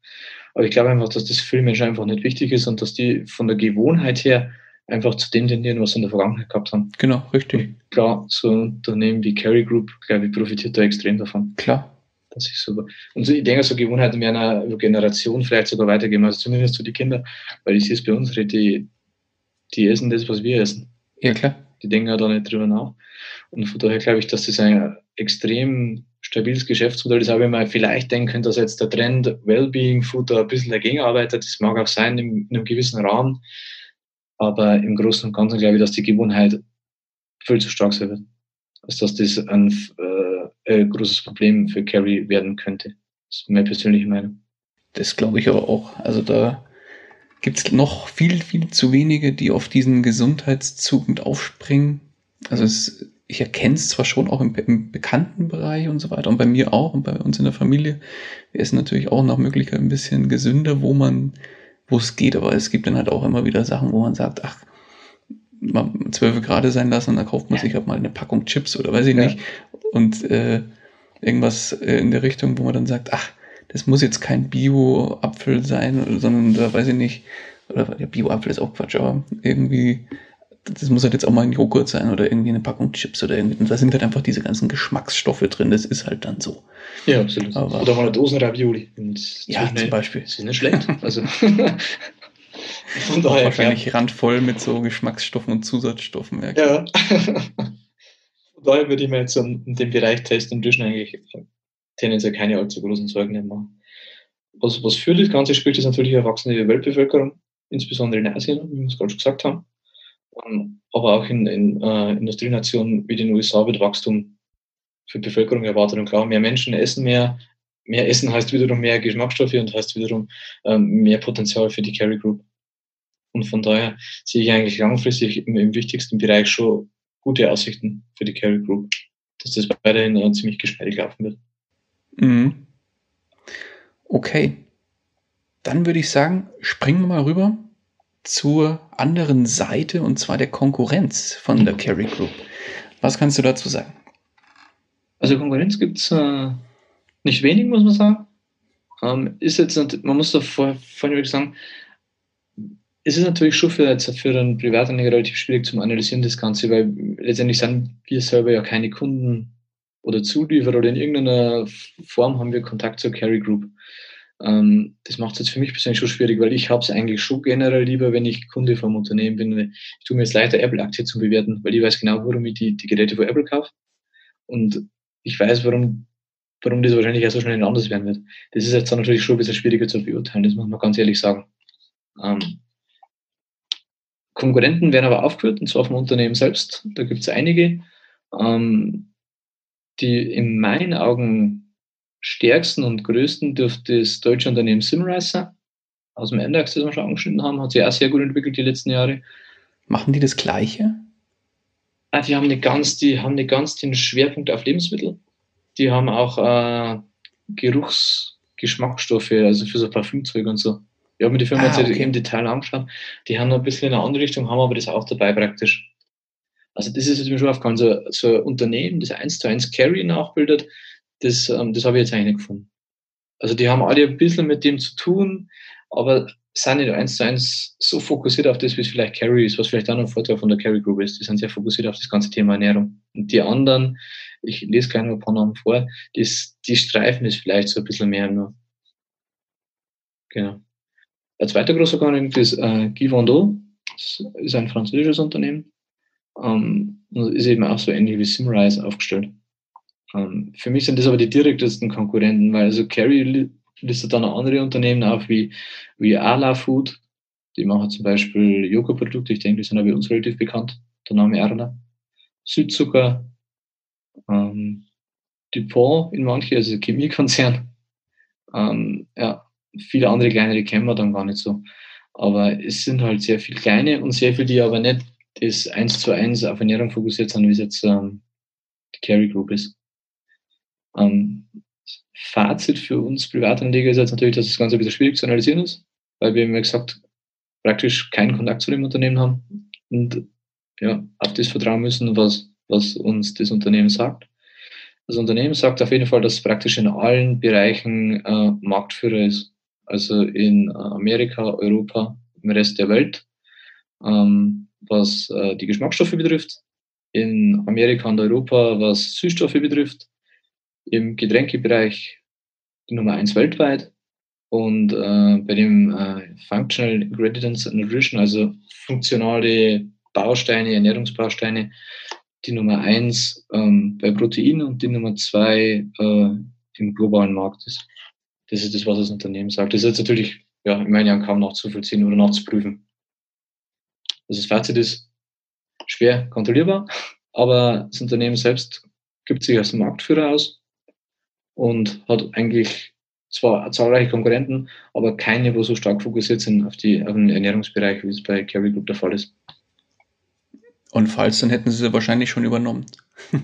Aber ich glaube einfach, dass das für Menschen einfach nicht wichtig ist und dass die von der Gewohnheit her einfach zu dem tendieren, was sie in der Vergangenheit gehabt haben. Genau, richtig. Und klar, so ein Unternehmen wie Carry Group, glaube ich, profitiert da extrem davon. Klar. Das ist super. Und so, ich denke, so Gewohnheiten werden einer über Generation vielleicht sogar weitergehen, also zumindest zu den Kindern, weil ich sehe es bei uns, die, die essen das, was wir essen. Ja, klar. Die denken ja da nicht drüber nach. Und von daher glaube ich, dass das ein extrem stabiles Geschäftsmodell ist, auch wenn man vielleicht denken, dass jetzt der Trend Wellbeing Food ein bisschen dagegen arbeitet. Das mag auch sein in, in einem gewissen Rahmen. Aber im Großen und Ganzen glaube ich, dass die Gewohnheit viel zu stark sein wird. Als dass das ein, äh, großes Problem für Carry werden könnte. Das ist meine persönliche Meinung. Das glaube ich aber auch. Also da gibt es noch viel, viel zu wenige, die auf diesen Gesundheitszug mit aufspringen. Also es ich erkenne es zwar schon auch im, im bekannten Bereich und so weiter und bei mir auch und bei uns in der Familie. Wir essen natürlich auch nach Möglichkeit ein bisschen gesünder, wo man, wo es geht, aber es gibt dann halt auch immer wieder Sachen, wo man sagt, ach, mal zwölf Grad sein lassen und dann kauft man sich halt mal eine Packung Chips oder weiß ich ja. nicht und äh, irgendwas äh, in der Richtung, wo man dann sagt, ach, das muss jetzt kein Bio-Apfel sein, sondern da weiß ich nicht, oder der Bio-Apfel ist auch Quatsch, aber irgendwie das muss halt jetzt auch mal ein Joghurt sein oder irgendwie eine Packung Chips oder irgendwie. Und da sind halt einfach diese ganzen Geschmacksstoffe drin. Das ist halt dann so. Ja, absolut. Aber oder mal eine Dosen Ravioli. Ja, zum Beispiel. Das ist nicht schlecht. Also. [LAUGHS] Von daher, wahrscheinlich ja. randvoll mit so Geschmacksstoffen und Zusatzstoffen. Ja. ja. [LAUGHS] daher würde ich mir jetzt in, dem Bereich Test und Vision eigentlich tendenziell keine allzu großen Sorgen machen. Was, was für das Ganze spielt, ist natürlich eine wachsende Weltbevölkerung, insbesondere in Asien, wie wir es gerade schon gesagt haben. Ähm, aber auch in, in uh, Industrienationen wie den USA wird Wachstum für Bevölkerung erwartet. Und klar, mehr Menschen essen mehr. Mehr Essen heißt wiederum mehr Geschmacksstoffe und heißt wiederum ähm, mehr Potenzial für die Carry Group. Und von daher sehe ich eigentlich langfristig im, im wichtigsten Bereich schon gute Aussichten für die Carry Group, dass das weiterhin uh, ziemlich geschmeidig laufen wird. Mhm. Okay. Dann würde ich sagen, springen wir mal rüber zur anderen Seite und zwar der Konkurrenz von der Carry Group. Was kannst du dazu sagen? Also Konkurrenz gibt es äh, nicht wenig, muss man sagen. Ähm, ist jetzt, man muss da vor, vorhin sagen, es ist natürlich schon für, für einen Privatanleger relativ schwierig zum Analysieren, das Ganze, weil letztendlich sind wir selber ja keine Kunden oder Zulieferer oder in irgendeiner Form haben wir Kontakt zur Carry Group. Ähm, das macht es jetzt für mich persönlich schon schwierig, weil ich habe es eigentlich schon generell lieber, wenn ich Kunde vom Unternehmen bin. Ich tue mir jetzt leichter, Apple-Aktie zu bewerten, weil ich weiß genau, warum ich die, die Geräte von Apple kaufe. Und ich weiß, warum, warum das wahrscheinlich auch so schnell anders werden wird. Das ist jetzt dann natürlich schon ein bisschen schwieriger zu beurteilen, das muss man ganz ehrlich sagen. Ähm, Konkurrenten werden aber aufgeführt, und zwar vom Unternehmen selbst. Da gibt es einige. Ähm, die in meinen Augen stärksten und größten dürfte das deutsche Unternehmen Simriser aus dem Endax, das wir schon angeschnitten haben, hat sich auch sehr gut entwickelt die letzten Jahre. Machen die das Gleiche? Ah, die haben nicht ganz, die haben nicht ganz den Schwerpunkt auf Lebensmittel. Die haben auch äh, Geruchsgeschmacksstoffe, also für so Parfümzeug und so. Ich habe mir die Firma ah, jetzt okay. im Detail angeschaut. Die haben noch ein bisschen in eine andere Richtung, haben aber das auch dabei praktisch. Also das ist jetzt mir schon aufgefallen, so, so ein Unternehmen, das eins zu eins Carry nachbildet, das, ähm, das habe ich jetzt eigentlich nicht gefunden. Also die haben alle ein bisschen mit dem zu tun, aber sind nicht eins zu eins so fokussiert auf das, wie es vielleicht Carry ist, was vielleicht auch noch ein Vorteil von der Carry Group ist. Die sind sehr fokussiert auf das ganze Thema Ernährung. Und die anderen, ich lese noch ein paar Namen vor, die, die streifen es vielleicht so ein bisschen mehr nur. Genau. Ein zweiter großer Konkurrent ist äh, Guy Vendot. Das ist ein französisches Unternehmen ähm, ist eben auch so ähnlich wie Simrise aufgestellt. Ähm, für mich sind das aber die direktesten Konkurrenten, weil also Carry listet dann auch andere Unternehmen auf wie, wie Ala Food. Die machen zum Beispiel Joghurtprodukte, ich denke, die sind ja bei uns relativ bekannt, der Name Arla. Südzucker, ähm, DuPont in manche, also Chemiekonzern. [LAUGHS] Ähm, ja, viele andere kleinere kennen wir dann gar nicht so. Aber es sind halt sehr viele kleine und sehr viele, die aber nicht das eins zu eins auf Ernährung fokussiert sind, wie es jetzt ähm, die Carry Group ist. Ähm, Fazit für uns Privatanleger ist jetzt natürlich, dass das Ganze ein bisschen schwierig zu analysieren ist, weil wir, wie gesagt, praktisch keinen Kontakt zu dem Unternehmen haben und ja, auf das vertrauen müssen, was, was uns das Unternehmen sagt. Das Unternehmen sagt auf jeden Fall, dass es praktisch in allen Bereichen äh, Marktführer ist. Also in Amerika, Europa, im Rest der Welt. Ähm, was äh, die Geschmacksstoffe betrifft, in Amerika und Europa, was Süßstoffe betrifft, im Getränkebereich die Nummer eins weltweit und äh, bei dem äh, Functional Ingredients and Nutrition, also funktionale Bausteine, Ernährungsbausteine, die Nummer eins ähm, bei Protein und die Nummer zwei äh, im globalen Markt ist. Das ist das, was das Unternehmen sagt. Das ist jetzt natürlich ja, in meinen Jahren kaum nachzuvollziehen oder nachzuprüfen. Also das Fazit ist schwer kontrollierbar, [LAUGHS] aber das Unternehmen selbst gibt sich als Marktführer aus und hat eigentlich zwar zahlreiche Konkurrenten, aber keine, wo so stark fokussiert sind auf, die, auf den Ernährungsbereich, wie es bei Carry Group der Fall ist. Und falls, dann hätten sie sie wahrscheinlich schon übernommen. [LAUGHS]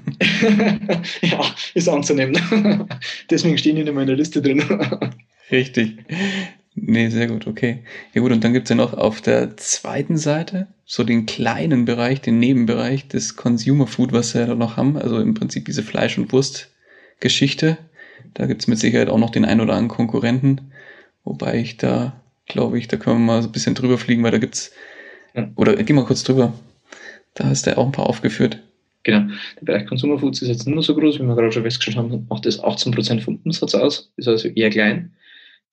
ja, ist anzunehmen. [LAUGHS] Deswegen stehen die nicht mehr in der Liste drin. [LAUGHS] Richtig. Nee, sehr gut, okay. Ja gut, und dann gibt's ja noch auf der zweiten Seite so den kleinen Bereich, den Nebenbereich des Consumer Food, was wir ja noch haben. Also im Prinzip diese Fleisch- und Wurstgeschichte. Da gibt's mit Sicherheit auch noch den ein oder anderen Konkurrenten. Wobei ich da, glaube ich, da können wir mal so ein bisschen drüber fliegen, weil da gibt's, ja. oder geh mal kurz drüber. Da hast du auch ein paar aufgeführt. Genau. Der Bereich Consumer Foods ist jetzt nicht mehr so groß, wie wir gerade schon festgestellt haben, macht das 18% vom Umsatz aus, ist also eher klein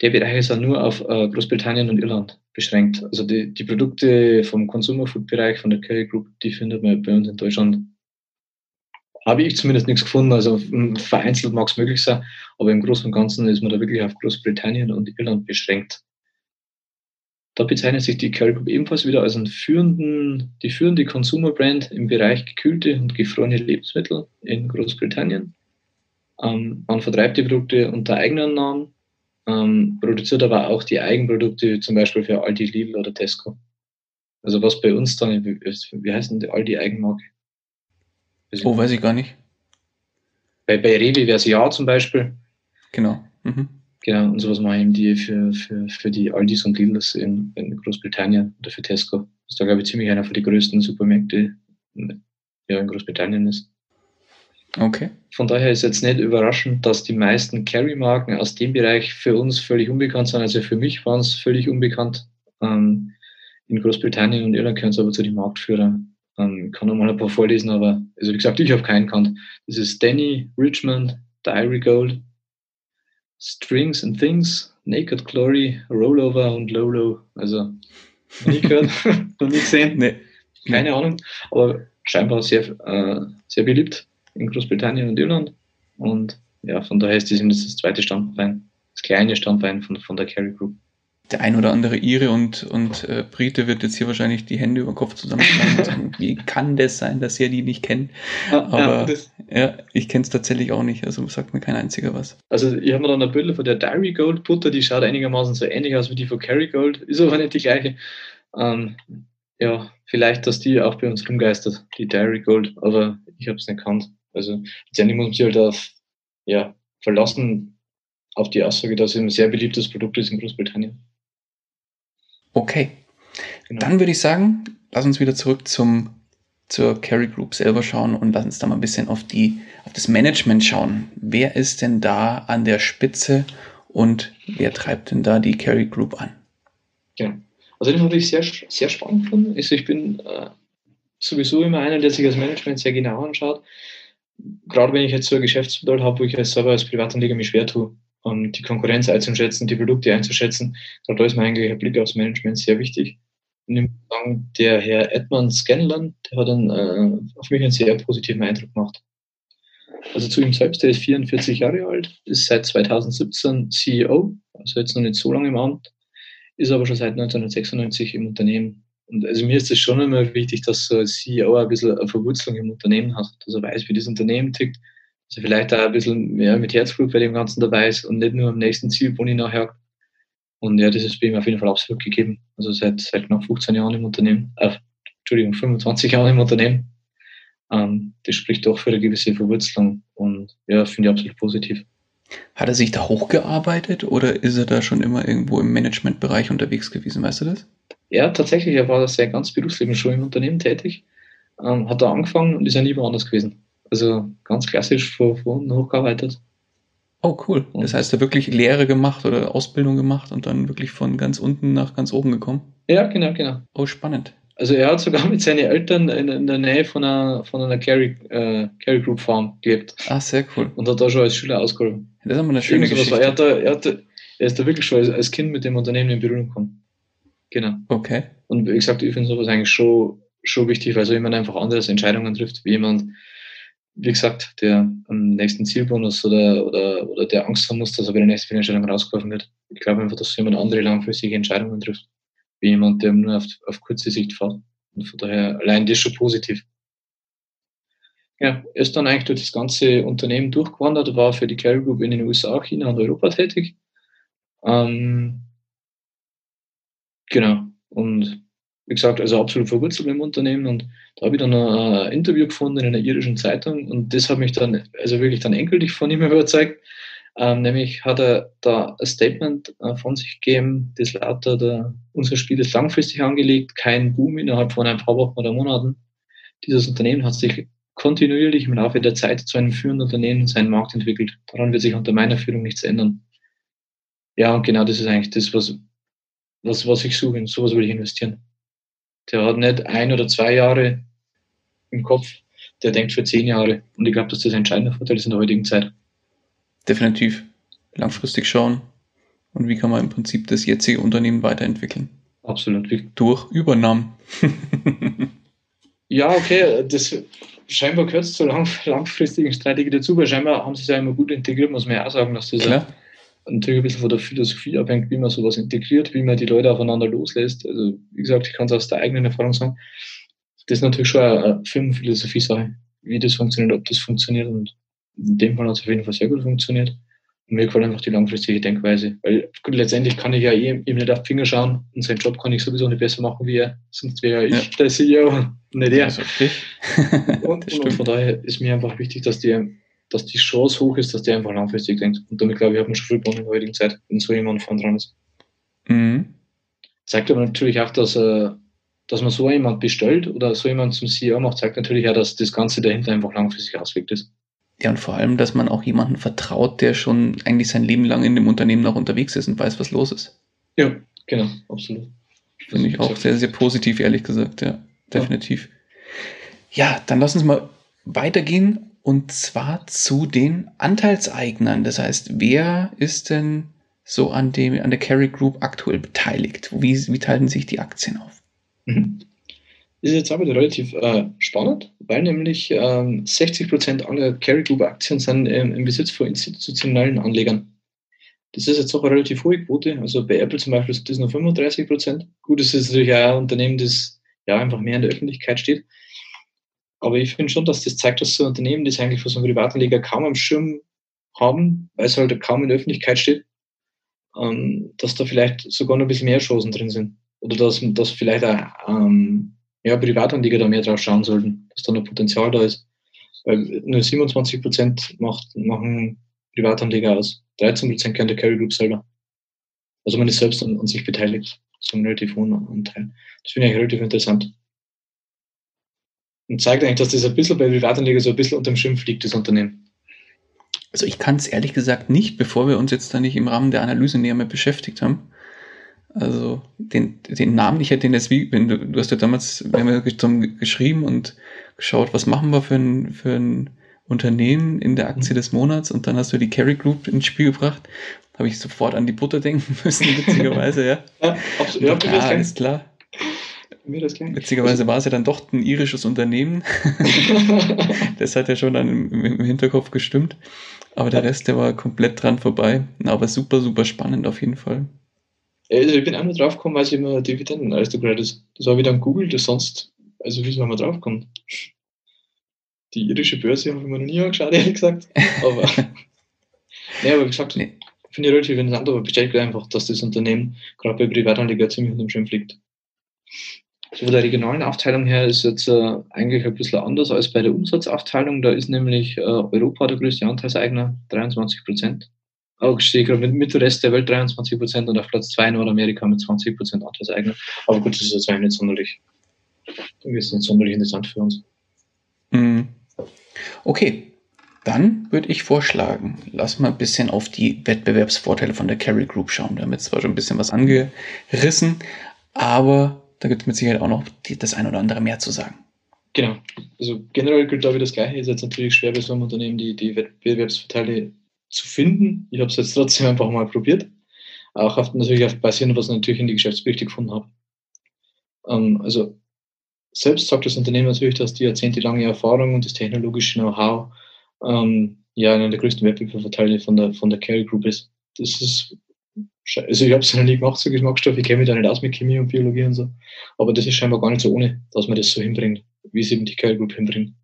der Bereich ist ja nur auf äh, Großbritannien und Irland beschränkt. Also die, die Produkte vom Consumer Food Bereich von der Curry Group, die findet man bei uns in Deutschland habe ich zumindest nichts gefunden. Also vereinzelt mag es möglich sein, aber im Großen und Ganzen ist man da wirklich auf Großbritannien und Irland beschränkt. Da bezeichnet sich die Curry Group ebenfalls wieder als einen führenden, die führende Consumer Brand im Bereich gekühlte und gefrorene Lebensmittel in Großbritannien. Ähm, man vertreibt die Produkte unter eigenen Namen, ähm, produziert aber auch die Eigenprodukte, zum Beispiel für Aldi, Lidl oder Tesco. Also was bei uns dann, wie heißt denn die Aldi Eigenmarke? Oh, weiß ich gar nicht. Bei, bei Rewe wäre es ja zum Beispiel. Genau. Mhm. Genau, und sowas machen die für, für, für die Aldis und Lidls in, in Großbritannien oder für Tesco. Das ist da, glaube ich, ziemlich einer von den größten Supermärkte ja, in Großbritannien ist. Okay. Von daher ist jetzt nicht überraschend, dass die meisten Carry-Marken aus dem Bereich für uns völlig unbekannt sind. Also für mich waren es völlig unbekannt. Ähm, in Großbritannien und Irland gehören sie aber zu den Marktführern. Ich kann noch mal ein paar vorlesen, aber also wie gesagt, ich habe keinen kannt. Das ist Danny, Richmond, Diary Gold, Strings and Things, Naked Glory, Rollover und Lolo. Also noch nie gehört, [LAUGHS] noch nie gesehen. Nee. Keine. Ahnung, aber scheinbar sehr, äh, sehr beliebt in Großbritannien und Irland. Und ja, von daher ist das das zweite Standbein, das kleine Standbein von, von der Carry Group der ein oder andere Ire und, und äh, Brite wird jetzt hier wahrscheinlich die Hände über den Kopf zusammenschlagen und sagen, [LAUGHS] wie kann das sein, dass ihr die nicht kennt? Aber ja, ja ich kenne es tatsächlich auch nicht, also sagt mir kein einziger was. Also ich habe mir dann ein Bild von der Dairy Gold Butter, die schaut einigermaßen so ähnlich aus wie die von Kerry Gold, ist aber nicht die gleiche. Ähm, ja, vielleicht, dass die auch bei uns rumgeistert, die Dairy Gold, aber ich habe es nicht kannt. Also letztendlich muss man sich halt auf, ja, verlassen auf die Aussage, dass es ein sehr beliebtes Produkt ist in Großbritannien. Okay. Genau. Dann würde ich sagen, lass uns wieder zurück zum, zur Carry Group selber schauen und lass uns da mal ein bisschen auf, die, auf das Management schauen. Wer ist denn da an der Spitze und wer treibt denn da die Carry Group an? Ja, also das, was ich sehr, sehr spannend finde, ist, ich bin äh, sowieso immer einer, der sich das Management sehr genau anschaut. Gerade wenn ich jetzt so ein Geschäftsmodell habe, wo ich als selber als Privatanleger mich schwer tue, um die Konkurrenz einzuschätzen, die Produkte einzuschätzen. Da ist mir eigentlich ein Blick aufs Management sehr wichtig. Der Herr Edmund Scanlon, der hat einen, äh, auf mich einen sehr positiven Eindruck gemacht. Also zu ihm selbst, der ist 44 Jahre alt, ist seit 2017 CEO, also jetzt noch nicht so lange im Amt, ist aber schon seit 1996 im Unternehmen. Und also mir ist es schon immer wichtig, dass so ein CEO ein bisschen eine Verwurzelung im Unternehmen hat, dass er weiß, wie das Unternehmen tickt, also vielleicht auch ein bisschen mehr mit Herzblut bei dem Ganzen dabei ist und nicht nur am nächsten Zielboni nachher. Und ja, das ist bei ihm auf jeden Fall absolut gegeben. Also seit, seit knapp 15 Jahren im Unternehmen, äh, Entschuldigung, 25 Jahren im Unternehmen. Ähm, das spricht doch für eine gewisse Verwurzelung und ja, finde ich absolut positiv. Hat er sich da hochgearbeitet oder ist er da schon immer irgendwo im Managementbereich unterwegs gewesen, weißt du das? Ja, tatsächlich, er war das sein ganz Berufsleben schon im Unternehmen tätig, ähm, hat da angefangen und ist ja nie woanders gewesen. Also ganz klassisch von, von hochgearbeitet. Oh, cool. Das heißt, er wirklich Lehre gemacht oder Ausbildung gemacht und dann wirklich von ganz unten nach ganz oben gekommen? Ja, genau, genau. Oh, spannend. Also er hat sogar [LAUGHS] mit seinen Eltern in, in der Nähe von einer, von einer Carry, äh, Carry Group Farm gelebt. Ah, sehr cool. Und hat da schon als Schüler ausgeholfen. Das ist aber eine schöne Geschichte. Er, hat da, er, hat, er ist da wirklich schon als, als Kind mit dem Unternehmen in Berührung gekommen. Genau. Okay. Und wie gesagt, ich finde sowas eigentlich schon, schon wichtig, weil so jemand einfach andere Entscheidungen trifft, wie jemand, wie gesagt, der am nächsten Zielbonus oder, oder, oder der Angst haben muss, dass er bei der nächsten Fehlentscheidung rausgeworfen wird. Ich glaube einfach, dass jemand andere langfristige Entscheidungen trifft, wie jemand, der nur auf, auf kurze Sicht fährt. Und von daher allein das schon positiv. Ja, er ist dann eigentlich durch das ganze Unternehmen durchgewandert, war für die Carry Group in den USA, China und Europa tätig. Ähm, genau. Und wie gesagt, also absolut verwurzelt im Unternehmen und da habe ich dann ein Interview gefunden in einer irischen Zeitung und das hat mich dann, also wirklich dann endgültig von ihm [LAUGHS] überzeugt. Ähm, nämlich hat er da ein Statement äh, von sich gegeben, das lautet, unser Spiel ist langfristig angelegt, kein Boom innerhalb von ein paar Wochen oder Monaten. Dieses Unternehmen hat sich kontinuierlich im Laufe der Zeit zu einem führenden Unternehmen in seinen Markt entwickelt. Daran wird sich unter meiner Führung nichts ändern. Ja, und genau das ist eigentlich das, was, was, was ich suche. In sowas will ich investieren. Der hat nicht ein oder zwei Jahre im Kopf, der denkt für zehn Jahre. Und ich glaube, dass das ein entscheidender Vorteil ist in der heutigen Zeit. Definitiv. Langfristig schauen. Und wie kann man im Prinzip das jetzige Unternehmen weiterentwickeln? Absolut. Durch Übernahmen. [LAUGHS] Ja, okay, das scheinbar gehört zur lang, langfristigen Strategie dazu, weil scheinbar haben sie es ja immer gut integriert, muss man ja auch sagen, dass das ja natürlich ein bisschen von der Philosophie abhängt, wie man sowas integriert, wie man die Leute aufeinander loslässt. Also, wie gesagt, ich kann es aus der eigenen Erfahrung sagen. Das ist natürlich schon eine Firmenphilosophie-Sache, wie das funktioniert, ob das funktioniert. Und in dem Fall hat es auf jeden Fall sehr gut funktioniert. Und mir gefällt einfach die langfristige Denkweise. Weil gut, letztendlich kann ich ja eh, ihm nicht auf die Finger schauen und seinen Job kann ich sowieso nicht besser machen wie er. Sonst wäre ja ich der CEO und nicht er. und, und von daher ist mir einfach wichtig, dass die, dass die Chance hoch ist, dass der einfach langfristig denkt. Und damit glaube ich, hat man schon viel gewonnen in der heutigen Zeit, wenn so jemand von dran ist. Mhm. Zeigt aber natürlich auch, dass, äh, dass man so jemand bestellt oder so jemand zum CEO macht, zeigt natürlich auch, dass das Ganze dahinter einfach langfristig ausgelegt ist. Ja, und vor allem, dass man auch jemanden vertraut, der schon eigentlich sein Leben lang in dem Unternehmen noch unterwegs ist und weiß, was los ist. Ja, genau, absolut. Finde ich auch sehr, sehr positiv, ehrlich gesagt, ja, definitiv. Ja. ja, dann lass uns mal weitergehen und zwar zu den Anteilseignern. Das heißt, wer ist denn so an dem, an der Carry Group aktuell beteiligt? Wie, wie teilen sich die Aktien auf? Mhm ist jetzt aber relativ äh, spannend, weil nämlich ähm, 60% aller Carry Group Aktien sind ähm, im Besitz von institutionellen Anlegern. Das ist jetzt auch eine relativ hohe Quote. Also bei Apple zum Beispiel ist das nur 35% Gut, das ist natürlich auch ein Unternehmen, das ja einfach mehr in der Öffentlichkeit steht. Aber ich finde schon, dass das zeigt, dass so Unternehmen, das eigentlich von so einem Privatanleger kaum am Schirm haben, weil es halt kaum in der Öffentlichkeit steht, ähm, dass da vielleicht sogar noch ein bisschen mehr Chancen drin sind. Oder dass, dass vielleicht auch ähm, ja, Privatanleger da mehr drauf schauen sollten, dass da noch Potenzial da ist. Weil nur 27 Prozent machen Privatanleger aus. 13 Prozent kennt der Carry Group selber. Also man ist selbst an, an sich beteiligt. So ein relativ hohen Anteil. Das finde ich relativ interessant. Und zeigt eigentlich, dass das ein bisschen bei Privatanlegern so ein bisschen unter dem Schirm fliegt, das Unternehmen. Also ich kann es ehrlich gesagt nicht, bevor wir uns jetzt da nicht im Rahmen der Analyse näher mit beschäftigt haben. Also den, den Namen, ich hätte den jetzt wie, wenn du, du hast ja damals, wir haben ja geschrieben und geschaut, was machen wir für ein, für ein Unternehmen in der Aktie des Monats und dann hast du die Carry Group ins Spiel gebracht. Habe ich sofort an die Butter denken [LAUGHS] müssen, witzigerweise, ja. ja, absolut. Ja, ja alles klar. Witzigerweise war es ja dann doch ein irisches Unternehmen. [LAUGHS] das hat ja schon dann im, Hinterkopf gestimmt. Aber der Rest, der war komplett dran vorbei. Aber super, super spannend auf jeden Fall. Also ich bin auch nur drauf gekommen, weil es immer Dividendenaristokrat ist. Das habe ich dann googelt, das sonst, also wie soll man drauf kommen? Die irische Börse habe ich mir noch nie angeschaut, ehrlich gesagt. Aber, [LAUGHS] nee, aber wie gesagt, nee. finde ich relativ interessant, aber bestätigt einfach, dass das Unternehmen gerade bei Privatanleger ziemlich unter dem Schirm fliegt. So von der regionalen Aufteilung her ist jetzt äh, eigentlich ein bisschen anders als bei der Umsatzaufteilung. Da ist nämlich äh, Europa der größte Anteilseigner, 23 Prozent auch stehe gerade mit, mit dem Rest der Welt 23 Prozent und auf Platz 2 Nordamerika mit 20 Prozent Anteilseigner. Aber gut, das ist jetzt nicht sonderlich, ist nicht sonderlich interessant für uns. Mhm. Okay, dann würde ich vorschlagen, lass mal ein bisschen auf die Wettbewerbsvorteile von der Carry Group schauen. Wir haben jetzt zwar schon ein bisschen was angerissen, aber da gibt es mit Sicherheit auch noch das ein oder andere mehr zu sagen. Genau. Also generell gilt da wie das Gleiche. Ist jetzt natürlich schwer bei so einem Unternehmen die, die Wettbewerbsvorteile zu finden. Ich habe es jetzt trotzdem einfach mal probiert. Auch auf, natürlich auf basierend, was ich natürlich in die Geschäftsberichte gefunden habe. Ähm, also selbst sagt das Unternehmen natürlich, dass die jahrzehntelange Erfahrung und das technologische Know-how ähm, ja einer der größten Wettbewerbsvorteile von der, von der Carry Group ist. Das ist, also ich habe es noch nie gemacht, so Geschmacksstoff, ich kenne mich da nicht aus mit Chemie und Biologie und so, aber das ist scheinbar gar nicht so ohne, dass man das so hinbringt, wie es eben die Carry Group hinbringt.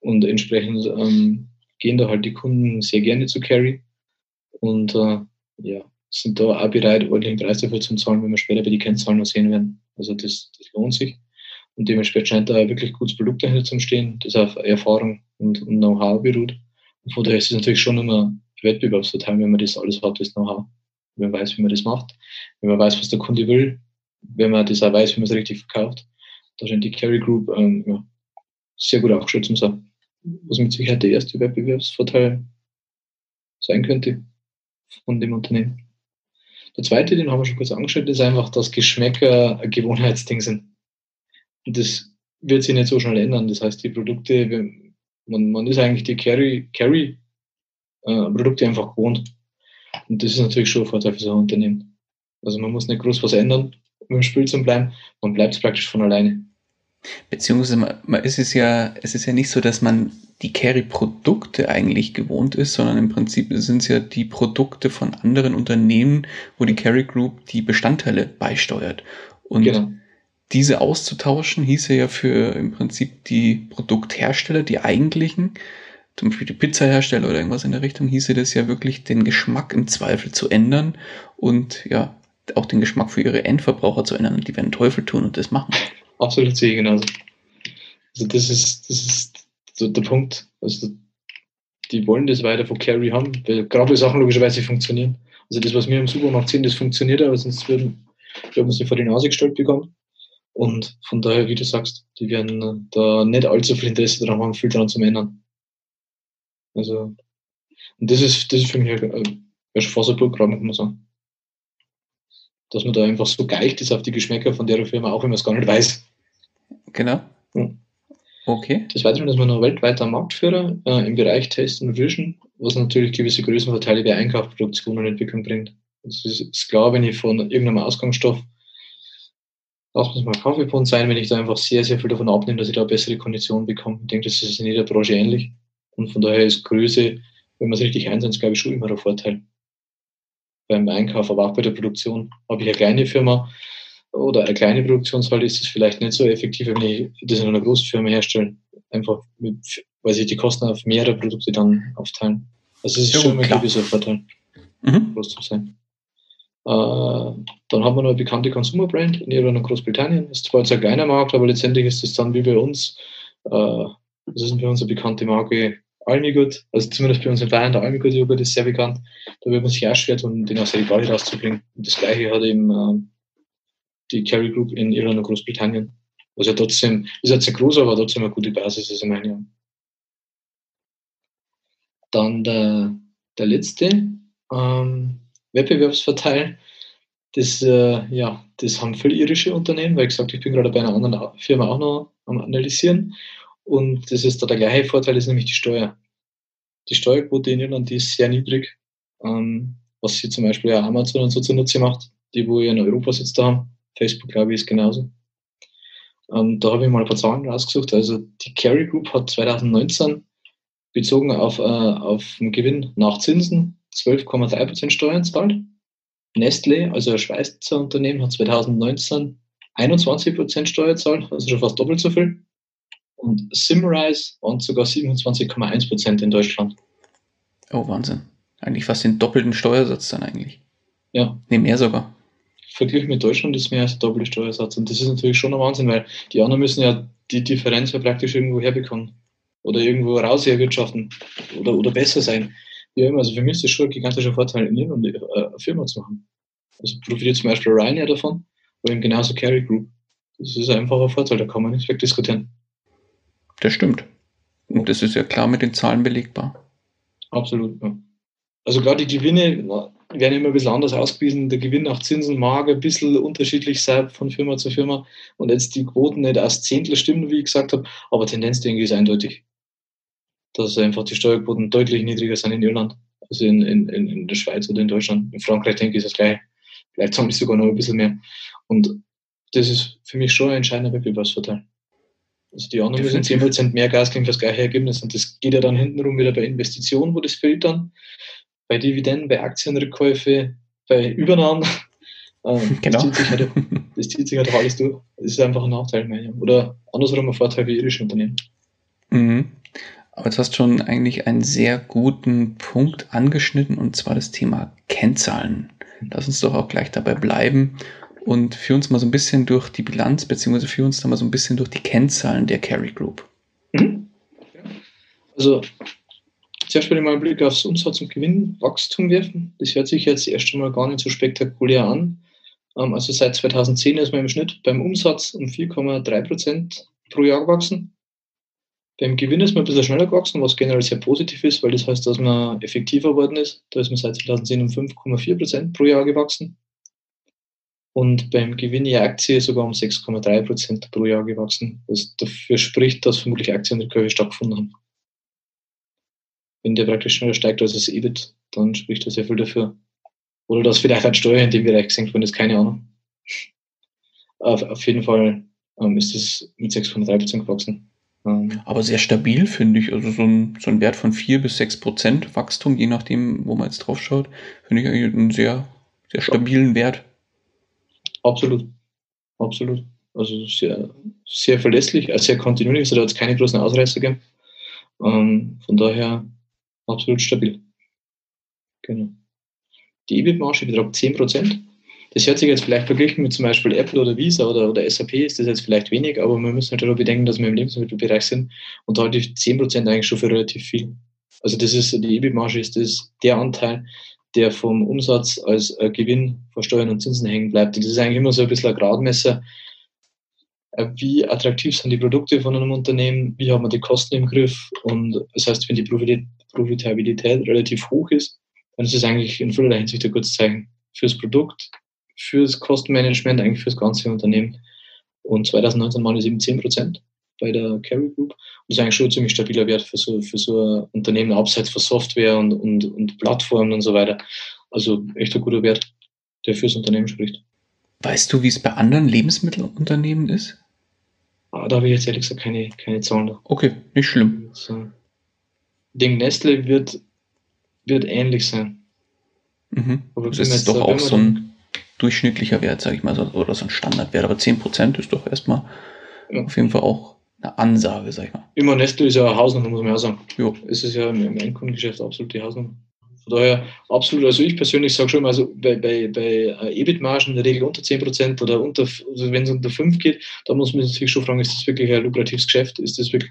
Und entsprechend ähm, gehen da halt die Kunden sehr gerne zu Carry und äh, ja, sind da auch bereit, ordentlichen Preis dafür zu zahlen, wenn wir später bei die Kennzahlen noch sehen werden. Also das, das lohnt sich. Und dementsprechend scheint da ein wirklich gutes Produkt dahinter zu stehen, das auf Erfahrung und, und Know-how beruht. Und von daher ist es natürlich schon immer Wettbewerbsvorteil, wenn man das alles hat, das Know-how. Wenn man weiß, wie man das macht, wenn man weiß, was der Kunde will, wenn man das auch weiß, wie man es richtig verkauft. Da scheint die Carry Group ähm, ja, sehr gut aufgestellt zu sein was mit Sicherheit der erste Wettbewerbsvorteil sein könnte von dem Unternehmen. Der zweite, den haben wir schon kurz angeschaut, ist einfach, dass Geschmäcker ein Gewohnheitsding sind. Und das wird sich nicht so schnell ändern. Das heißt, die Produkte, man, man ist eigentlich die Carry, Carry äh, Produkte einfach gewohnt. Und das ist natürlich schon ein Vorteil für so ein Unternehmen. Also man muss nicht groß was ändern, um im Spiel zu bleiben. Man bleibt es praktisch von alleine. Beziehungsweise man, ist es ja, es ist ja nicht so, dass man die Carry-Produkte eigentlich gewohnt ist, sondern im Prinzip sind es ja die Produkte von anderen Unternehmen, wo die Carry Group die Bestandteile beisteuert. Und genau. diese auszutauschen hieße ja für im Prinzip die Produkthersteller, die eigentlichen, zum Beispiel die Pizzahersteller oder irgendwas in der Richtung, hieße das ja wirklich den Geschmack im Zweifel zu ändern und ja, auch den Geschmack für ihre Endverbraucher zu ändern. Und die werden Teufel tun und das machen. Absolut sehe ich genauso. Also das ist, das ist so der Punkt. Also die wollen das weiter von Carry haben, weil gerade Sachen logischerweise funktionieren. Also das, was wir im Supermarkt sehen, das funktioniert, aber sonst würden wir uns nicht vor die Nase gestellt bekommen. Und von daher, wie du sagst, die werden da nicht allzu viel Interesse daran haben, viel daran zu ändern. Also, und das ist, das ist für mich ein, ein fast ein Programm, kann man sagen. Dass man da einfach so geicht ist auf die Geschmäcker von der Firma, auch wenn man es gar nicht weiß. Genau. Hm. Okay. Des Weiteren ist man noch weltweiter Marktführer äh, im Bereich Test und Vision, was natürlich gewisse Größenvorteile bei Einkauf, Produktion und Entwicklung bringt. Das ist, ist klar, wenn ich von irgendeinem Ausgangsstoff, lass uns mal Kaffeepund sein, wenn ich da einfach sehr, sehr viel davon abnehme, dass ich da bessere Konditionen bekomme. Ich denke, das ist in jeder Branche ähnlich. Und von daher ist Größe, wenn man es richtig einsetzt, glaube ich, schon immer ein Vorteil. Beim Einkauf, aber auch bei der Produktion. Habe ich eine kleine Firma, oder eine kleine Produktionshalle ist es vielleicht nicht so effektiv, wenn ich das in einer großen Firma herstelle. Einfach, mit, weil sich die Kosten auf mehrere Produkte dann aufteilen. Also es ist ja, schon ein gewisser Vorteil, mhm. groß zu sein. Äh, dann haben wir noch eine bekannte Consumer Brand in Irland und Großbritannien. Ist zwar jetzt ein kleiner Markt, aber letztendlich ist es dann wie bei uns, äh, das ist bei uns eine bekannte Marke Almigut, also zumindest bei uns in Bayern, der Almigut Joghurt ist sehr bekannt. Da wird man sich auch schwer tun, den aus der Regale rauszubringen. Und das gleiche hat eben äh, die Carry Group in Irland und Großbritannien. Was ja trotzdem, ist jetzt sehr groß, aber trotzdem eine gute Basis ist in meinen Jahren. Dann der, der letzte ähm, Wettbewerbsvorteil, das, äh, ja, das haben viele irische Unternehmen, weil ich gesagt ich bin gerade bei einer anderen Firma auch noch am Analysieren. Und das ist da der gleiche Vorteil, ist nämlich die Steuer. Die Steuerquote in Irland die ist sehr niedrig, ähm, was sie zum Beispiel ja Amazon und so zunutze macht, die wo ja in Europa sitzt da haben. Facebook, glaube ich, ist genauso. Ähm, da habe ich mal ein paar Zahlen rausgesucht. Also die Carry Group hat 2019 bezogen auf, äh, auf den Gewinn nach Zinsen 12,3% Steuern zahlt. Nestle, also ein Schweizer Unternehmen, hat 2019 21% Steuer zahlt, also schon fast doppelt so viel. Und Simrise waren sogar 27,1% in Deutschland. Oh, Wahnsinn. Eigentlich fast den doppelten Steuersatz dann eigentlich. Ja. Nee, mehr sogar verglichen mit Deutschland ist mehr als der doppelte Steuersatz. Und das ist natürlich schon ein Wahnsinn, weil die anderen müssen ja die Differenz ja praktisch irgendwo herbekommen. Oder irgendwo raus erwirtschaften. Oder, oder besser sein. Immer. Also für mich ist das schon ein gigantischer Vorteil, in Irland äh, eine Firma zu machen. Also profitiert zum Beispiel Ryanair davon, aber eben genauso Carry Group. Das ist einfach ein Vorteil, da kann man nicht wegdiskutieren. Das stimmt. Und das ist ja klar mit den Zahlen belegbar. Absolut, ja. Also gerade die Gewinne werden immer ein bisschen anders ausgewiesen. Der Gewinn nach Zinsen mag ein bisschen unterschiedlich sein von Firma zu Firma. Und jetzt die Quoten nicht aus Zehntel stimmen, wie ich gesagt habe, aber Tendenz, denke ich, ist eindeutig. Dass einfach die Steuerquoten deutlich niedriger sind in Irland, als in, in, in der Schweiz oder in Deutschland. In Frankreich, denke ich, ist das gleich. Vielleicht haben die sogar noch ein bisschen mehr. Und das ist für mich schon ein entscheidender Wettbewerbsvorteil. Also die anderen müssen 10% mehr Gas geben für das gleiche Ergebnis. Und das geht ja dann hintenrum wieder bei Investitionen, wo das fehlt dann bei Dividenden, bei Aktienrückkäufe, bei Übernahmen. [LAUGHS] Ähm, genau. Das zieht, sich halt, das zieht sich halt alles durch. Das ist einfach ein Nachteil, meine ich. Oder andersrum ein Vorteil für irische Unternehmen. Mhm. Aber du hast schon eigentlich einen sehr guten Punkt angeschnitten, und zwar das Thema Kennzahlen. Lass uns doch auch gleich dabei bleiben und führ uns mal so ein bisschen durch die Bilanz, beziehungsweise führ uns da mal so ein bisschen durch die Kennzahlen der Carry Group. Mhm. Also Zuerst würde ich mal einen Blick aufs Umsatz- und Gewinnwachstum werfen. Das hört sich jetzt erst einmal gar nicht so spektakulär an. Ähm, also seit 2010 ist man im Schnitt beim Umsatz um 4,3 Prozent pro Jahr gewachsen. Beim Gewinn ist man ein bisschen schneller gewachsen, was generell sehr positiv ist, weil das heißt, dass man effektiver geworden ist. Da ist man seit 2010 um 5,4 Prozent pro Jahr gewachsen. Und beim Gewinn je Aktie sogar um 6,3 Prozent pro Jahr gewachsen, was dafür spricht, dass vermutlich Aktienrückkäufe stattgefunden haben wenn der praktisch schneller steigt als das EBIT, dann spricht das sehr viel dafür. Oder dass vielleicht eine Steuer in dem Bereich gesenkt worden ist, keine Ahnung. Auf, auf jeden Fall ähm, ist es mit 6,3% gewachsen. Ähm, Aber sehr stabil, finde ich. Also so ein, so ein Wert von 4 bis 6 Prozent Wachstum, je nachdem, wo man jetzt drauf schaut, finde ich eigentlich einen sehr, sehr stabilen Wert. Absolut. Absolut. Also sehr, sehr verlässlich, also sehr kontinuierlich. Also da hat es keine großen Ausreißer gegeben. Ähm, von daher absolut stabil. Genau. Die EBIT-Marge betragt 10 Prozent. Das hört sich jetzt vielleicht verglichen mit zum Beispiel Apple oder Visa oder, oder SAP, ist das jetzt vielleicht wenig, aber wir müssen natürlich bedenken, dass wir im Lebensmittelbereich sind und da halte ich 10% eigentlich schon für relativ viel. Also das ist, die EBIT-Marge ist das der Anteil, der vom Umsatz als äh, Gewinn vor Steuern und Zinsen hängen bleibt. Das ist eigentlich immer so ein bisschen ein Gradmesser, äh, wie attraktiv sind die Produkte von einem Unternehmen, wie haben wir die Kosten im Griff und das heißt, wenn die Profitabilität relativ hoch ist, dann ist es eigentlich in vielerlei Hinsicht ein gutes Zeichen fürs Produkt, fürs Kostenmanagement, eigentlich fürs ganze Unternehmen. Und 2019 waren es eben 10 Prozent bei der Carry Group. Und das ist eigentlich schon ein ziemlich stabiler Wert für so, für so ein Unternehmen, abseits von Software und, und, und Plattformen und so weiter. Also echt ein guter Wert, der fürs Unternehmen spricht. Weißt du, wie es bei anderen Lebensmittelunternehmen ist? Ah, da habe ich jetzt ehrlich gesagt keine, keine Zahlen. Okay, nicht schlimm. So. Denke, Nestle wird, wird ähnlich sein. Mhm. Aber das ist doch auch so ein durchschnittlicher Wert, sage ich mal, oder so ein Standardwert. Aber 10% ist doch erstmal ja. auf jeden Fall auch eine Ansage, sag ich mal. Immer Nestle ist ja eine Hausnummer, muss man ja sagen. Jo. Es ist ja im Endkundengeschäft absolut die Hausnummer. Von daher absolut, also ich persönlich sage schon mal, also bei, bei, bei EBIT-Margen in der Regel unter 10% oder unter, also wenn es unter 5 geht, da muss man sich schon fragen, ist das wirklich ein lukratives Geschäft? Ist das wirklich,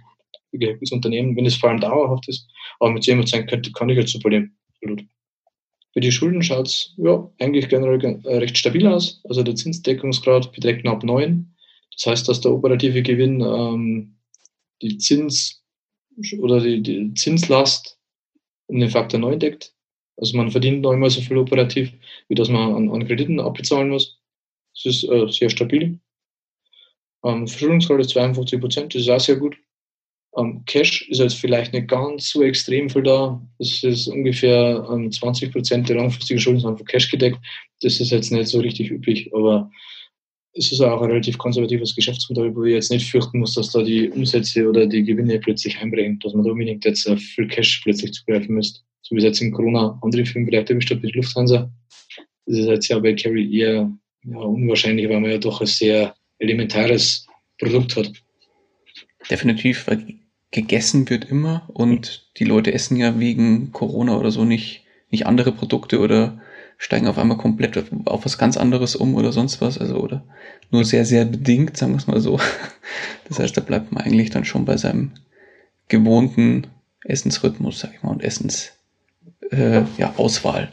ein gutes Unternehmen, wenn es vor allem dauerhaft ist? Aber mit 10% kann, kann ich jetzt super leben. Absolut. Für die Schulden schaut es ja, eigentlich generell äh, recht stabil aus. Also der Zinsdeckungsgrad beträgt knapp 9. Das heißt, dass der operative Gewinn ähm, die Zins oder die, die, Zinslast um den Faktor 9 deckt. Also man verdient neunmal so viel operativ, wie das man an, an Krediten abbezahlen muss. Das ist äh, sehr stabil. Ähm, Verschuldungsgrad ist 52 Prozent, das ist auch sehr gut. Ähm, Cash ist jetzt vielleicht nicht ganz so extrem viel da. Das ist ungefähr ähm, 20 Prozent der langfristigen Schulden sind von Cash gedeckt. Das ist jetzt nicht so richtig üblich, aber es ist auch ein relativ konservatives Geschäftsmodell, wo ich jetzt nicht fürchten muss, dass da die Umsätze oder die Gewinne plötzlich einbringen, dass man da unbedingt jetzt auf viel Cash plötzlich zugreifen müsste. So wie es jetzt in Corona andere Firmen vielleicht erwischt hat, wie Lufthansa. Das ist jetzt ja bei Carry eher ja, unwahrscheinlich, weil man ja doch ein sehr elementares Produkt hat. Definitiv, weil gegessen wird immer und die Leute essen ja wegen Corona oder so nicht, nicht andere Produkte oder steigen auf einmal komplett auf was ganz anderes um oder sonst was, also oder nur sehr, sehr bedingt, sagen wir es mal so. [LAUGHS] Das heißt, da bleibt man eigentlich dann schon bei seinem gewohnten Essensrhythmus, sag ich mal, und Essens äh, ja, Auswahl.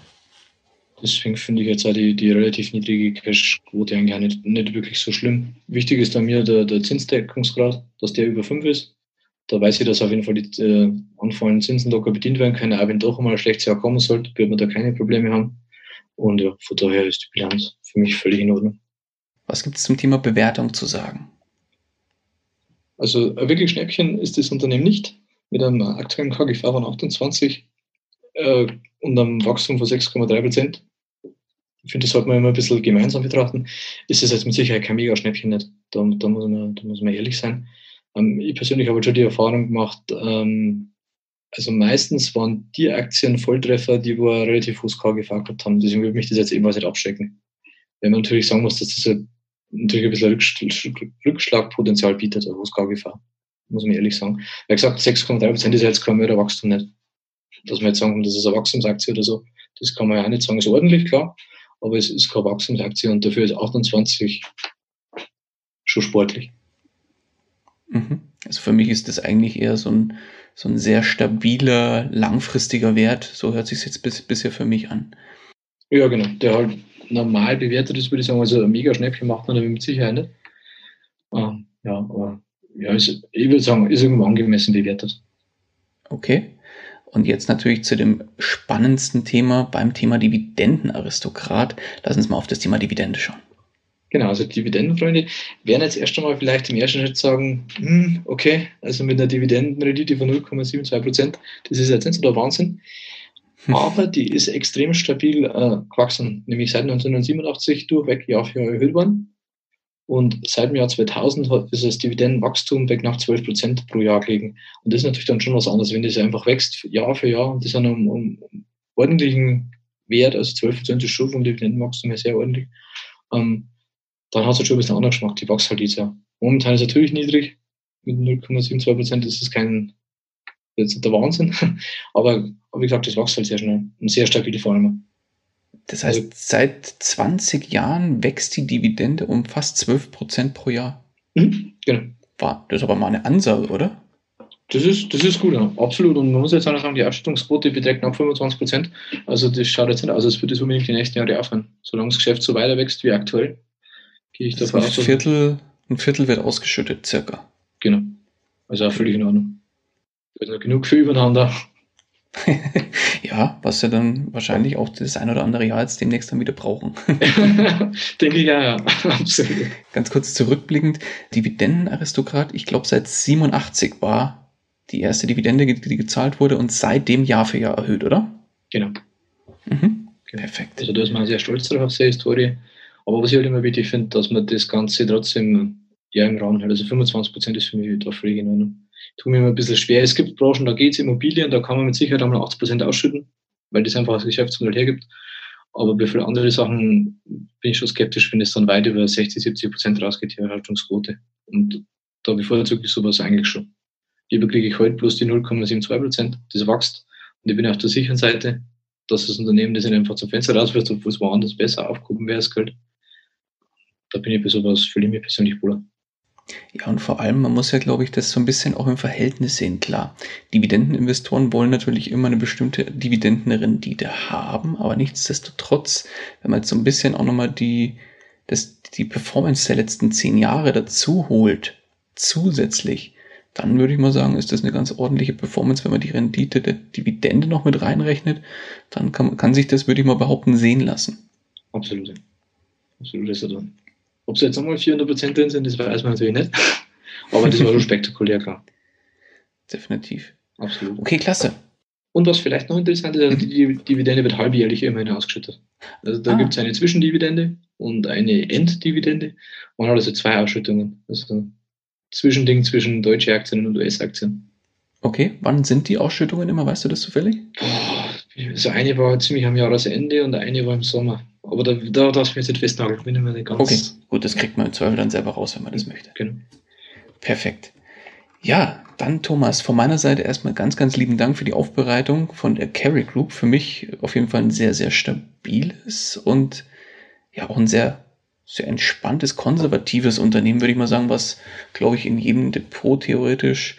Deswegen finde ich jetzt auch die, die relativ niedrige Cash-Quote eigentlich nicht, nicht wirklich so schlimm. Wichtig ist bei mir der, der Zinsdeckungsgrad, dass der über 5 ist da weiß ich, dass auf jeden Fall die äh, anfallenden Zinsen locker bedient werden können. Auch wenn doch einmal ein schlechtes Jahr kommen sollte, wird man da keine Probleme haben. Und ja, von daher ist die Bilanz für mich völlig in Ordnung. Was gibt es zum Thema Bewertung zu sagen? Also ein wirklich Schnäppchen ist das Unternehmen nicht. Mit einem aktuellen KGV von 28 äh, und einem Wachstum von 6,3 Prozent. Ich finde, das sollte man immer ein bisschen gemeinsam betrachten. Ist es jetzt mit Sicherheit kein mega Schnäppchen nicht. Da, da, muss, man, da muss man ehrlich sein. Ähm, ich persönlich habe schon die Erfahrung gemacht, ähm, also meistens waren die Aktien Volltreffer, die wo relativ hohes KGV gehabt haben. Deswegen würde mich das jetzt ebenfalls nicht abschrecken. Wenn man natürlich sagen muss, dass das natürlich ein bisschen Rückschlagpotenzial bietet, ein hohes KGV. Muss man ehrlich sagen. Wie gesagt, 6,3 Prozent ist jetzt kein Wachstum nicht. Dass wir jetzt sagen, das ist eine Wachstumsaktie oder so, das kann man ja auch nicht sagen. Ist ordentlich, klar, aber es ist keine Wachstumsaktie und dafür ist 28 schon sportlich. Mhm. Also für mich ist das eigentlich eher so ein, so ein sehr stabiler, langfristiger Wert. So hört sich jetzt bis, bisher für mich an. Ja, genau. Der halt normal bewertet ist, würde ich sagen. Also ein mega Schnäppchen macht man damit mit Sicherheit nicht. Ah, ja, aber ja, ist, ich würde sagen, ist irgendwo angemessen bewertet. Okay. Und jetzt natürlich zu dem spannendsten Thema beim Thema Dividendenaristokrat. Lass uns mal auf das Thema Dividende schauen. Genau, also Dividendenfreunde werden jetzt erst einmal vielleicht im ersten Schritt sagen, hm, okay, also mit einer Dividendenrendite von 0,72 Prozent, das ist jetzt nicht so der Wahnsinn. Hm. Aber die ist extrem stabil äh, gewachsen, nämlich seit 1987 durchweg Jahr für Jahr erhöht worden. Und seit dem Jahr 2000 hat ist das Dividendenwachstum bei knapp 12 Prozent pro Jahr gelegen. Und das ist natürlich dann schon was anderes, wenn das einfach wächst, Jahr für Jahr, und das an einem, um, ordentlichen Wert, also 12 Prozent ist schon vom Dividendenwachstum her sehr ordentlich, ähm, dann es halt schon ein bisschen anderen Geschmack. Die wächst halt jetzt ja. Momentan ist es natürlich niedrig, mit 0,72 Prozent, das ist kein, jetzt der Wahnsinn. [LAUGHS] Aber, wie gesagt, das wächst halt sehr schnell und sehr stabil vor allem. Das heißt, also, seit 20 Jahren wächst die Dividende um fast 12 Prozent pro Jahr. Mhm, genau. War, das ist aber mal eine Ansage, oder? Das ist, das ist gut, ja. absolut. Und man muss jetzt auch noch sagen, die Ausstattungsquote beträgt knapp 25 Prozent. Also das schaut jetzt nicht aus, als würde es unbedingt die nächsten Jahre aufhören. Solange das Geschäft so weiter wächst wie aktuell, gehe ich davon aus. Ein Viertel, ein Viertel wird ausgeschüttet, circa. Genau. Also auch völlig in Ordnung. Also genug für übereinander. [LAUGHS] ja, was wir dann wahrscheinlich auch das ein oder andere Jahr jetzt demnächst dann wieder brauchen. [LAUGHS] Denke ich ja, ja, [LAUGHS] absolut. Ganz kurz zurückblickend, Dividendenaristokrat, ich glaube seit 87 war die erste Dividende, die gezahlt wurde und seitdem Jahr für Jahr erhöht, oder? Genau. Mhm. genau. Perfekt. Also da ist man sehr stolz darauf auf seine Historie. Aber was ich halt immer wichtig finde, dass man das Ganze trotzdem ja im Rahmen hält. Also 25 Prozent ist für mich da in Ordnung tue mir immer ein bisschen schwer. Es gibt Branchen, da geht es Immobilien, da kann man mit Sicherheit einmal 80 Prozent ausschütten, weil das einfach das Geschäftsmodell hergibt. Aber bei vielen anderen Sachen bin ich schon skeptisch, wenn es dann weit über 60, 70 Prozent rausgeht, die Erhaltungsquote. Und da bevorzuge ich sowas eigentlich schon. Lieber kriege ich heute bloß die 0,72 Prozent, das wächst. Und ich bin auf der sicheren Seite, dass das Unternehmen das nicht einfach zum Fenster rauswirft, obwohl es woanders besser aufgehoben wäre, das Geld. Da bin ich bei sowas, fühle ich mich persönlich wohler. Ja, und vor allem, man muss ja, glaube ich, das so ein bisschen auch im Verhältnis sehen. Klar, Dividendeninvestoren wollen natürlich immer eine bestimmte Dividendenrendite haben, aber nichtsdestotrotz, wenn man jetzt so ein bisschen auch nochmal die, das, die Performance der letzten zehn Jahre dazu holt, zusätzlich, dann würde ich mal sagen, ist das eine ganz ordentliche Performance, wenn man die Rendite der Dividende noch mit reinrechnet, dann kann, kann sich das, würde ich mal behaupten, sehen lassen. Absolut. Absolut ist er drin. Ob sie jetzt nochmal 400 Prozent drin sind, das weiß man natürlich nicht. Aber das war schon [LAUGHS] spektakulär, klar. Definitiv. Absolut. Okay, klasse. Und was vielleicht noch interessant ist, also die Dividende wird halbjährlich immerhin ausgeschüttet. Also da ah. gibt es eine Zwischendividende und eine Enddividende. Man hat also zwei Ausschüttungen. Also Zwischending zwischen deutsche Aktien und US-Aktien. Okay, wann sind die Ausschüttungen immer? Weißt du das zufällig? Boah, also eine war ziemlich am Jahresende und eine war im Sommer. Aber da, da darfst du mich jetzt festnageln. Bin immer nicht ganz okay, gut, das kriegt man im Zweifel dann selber raus, wenn man das möchte. Genau. Perfekt. Ja, dann Thomas, von meiner Seite erstmal ganz, ganz lieben Dank für die Aufbereitung von der Carry Group. Für mich auf jeden Fall ein sehr, sehr stabiles und ja auch ein sehr, sehr entspanntes, konservatives Unternehmen, würde ich mal sagen, was, glaube ich, in jedem Depot theoretisch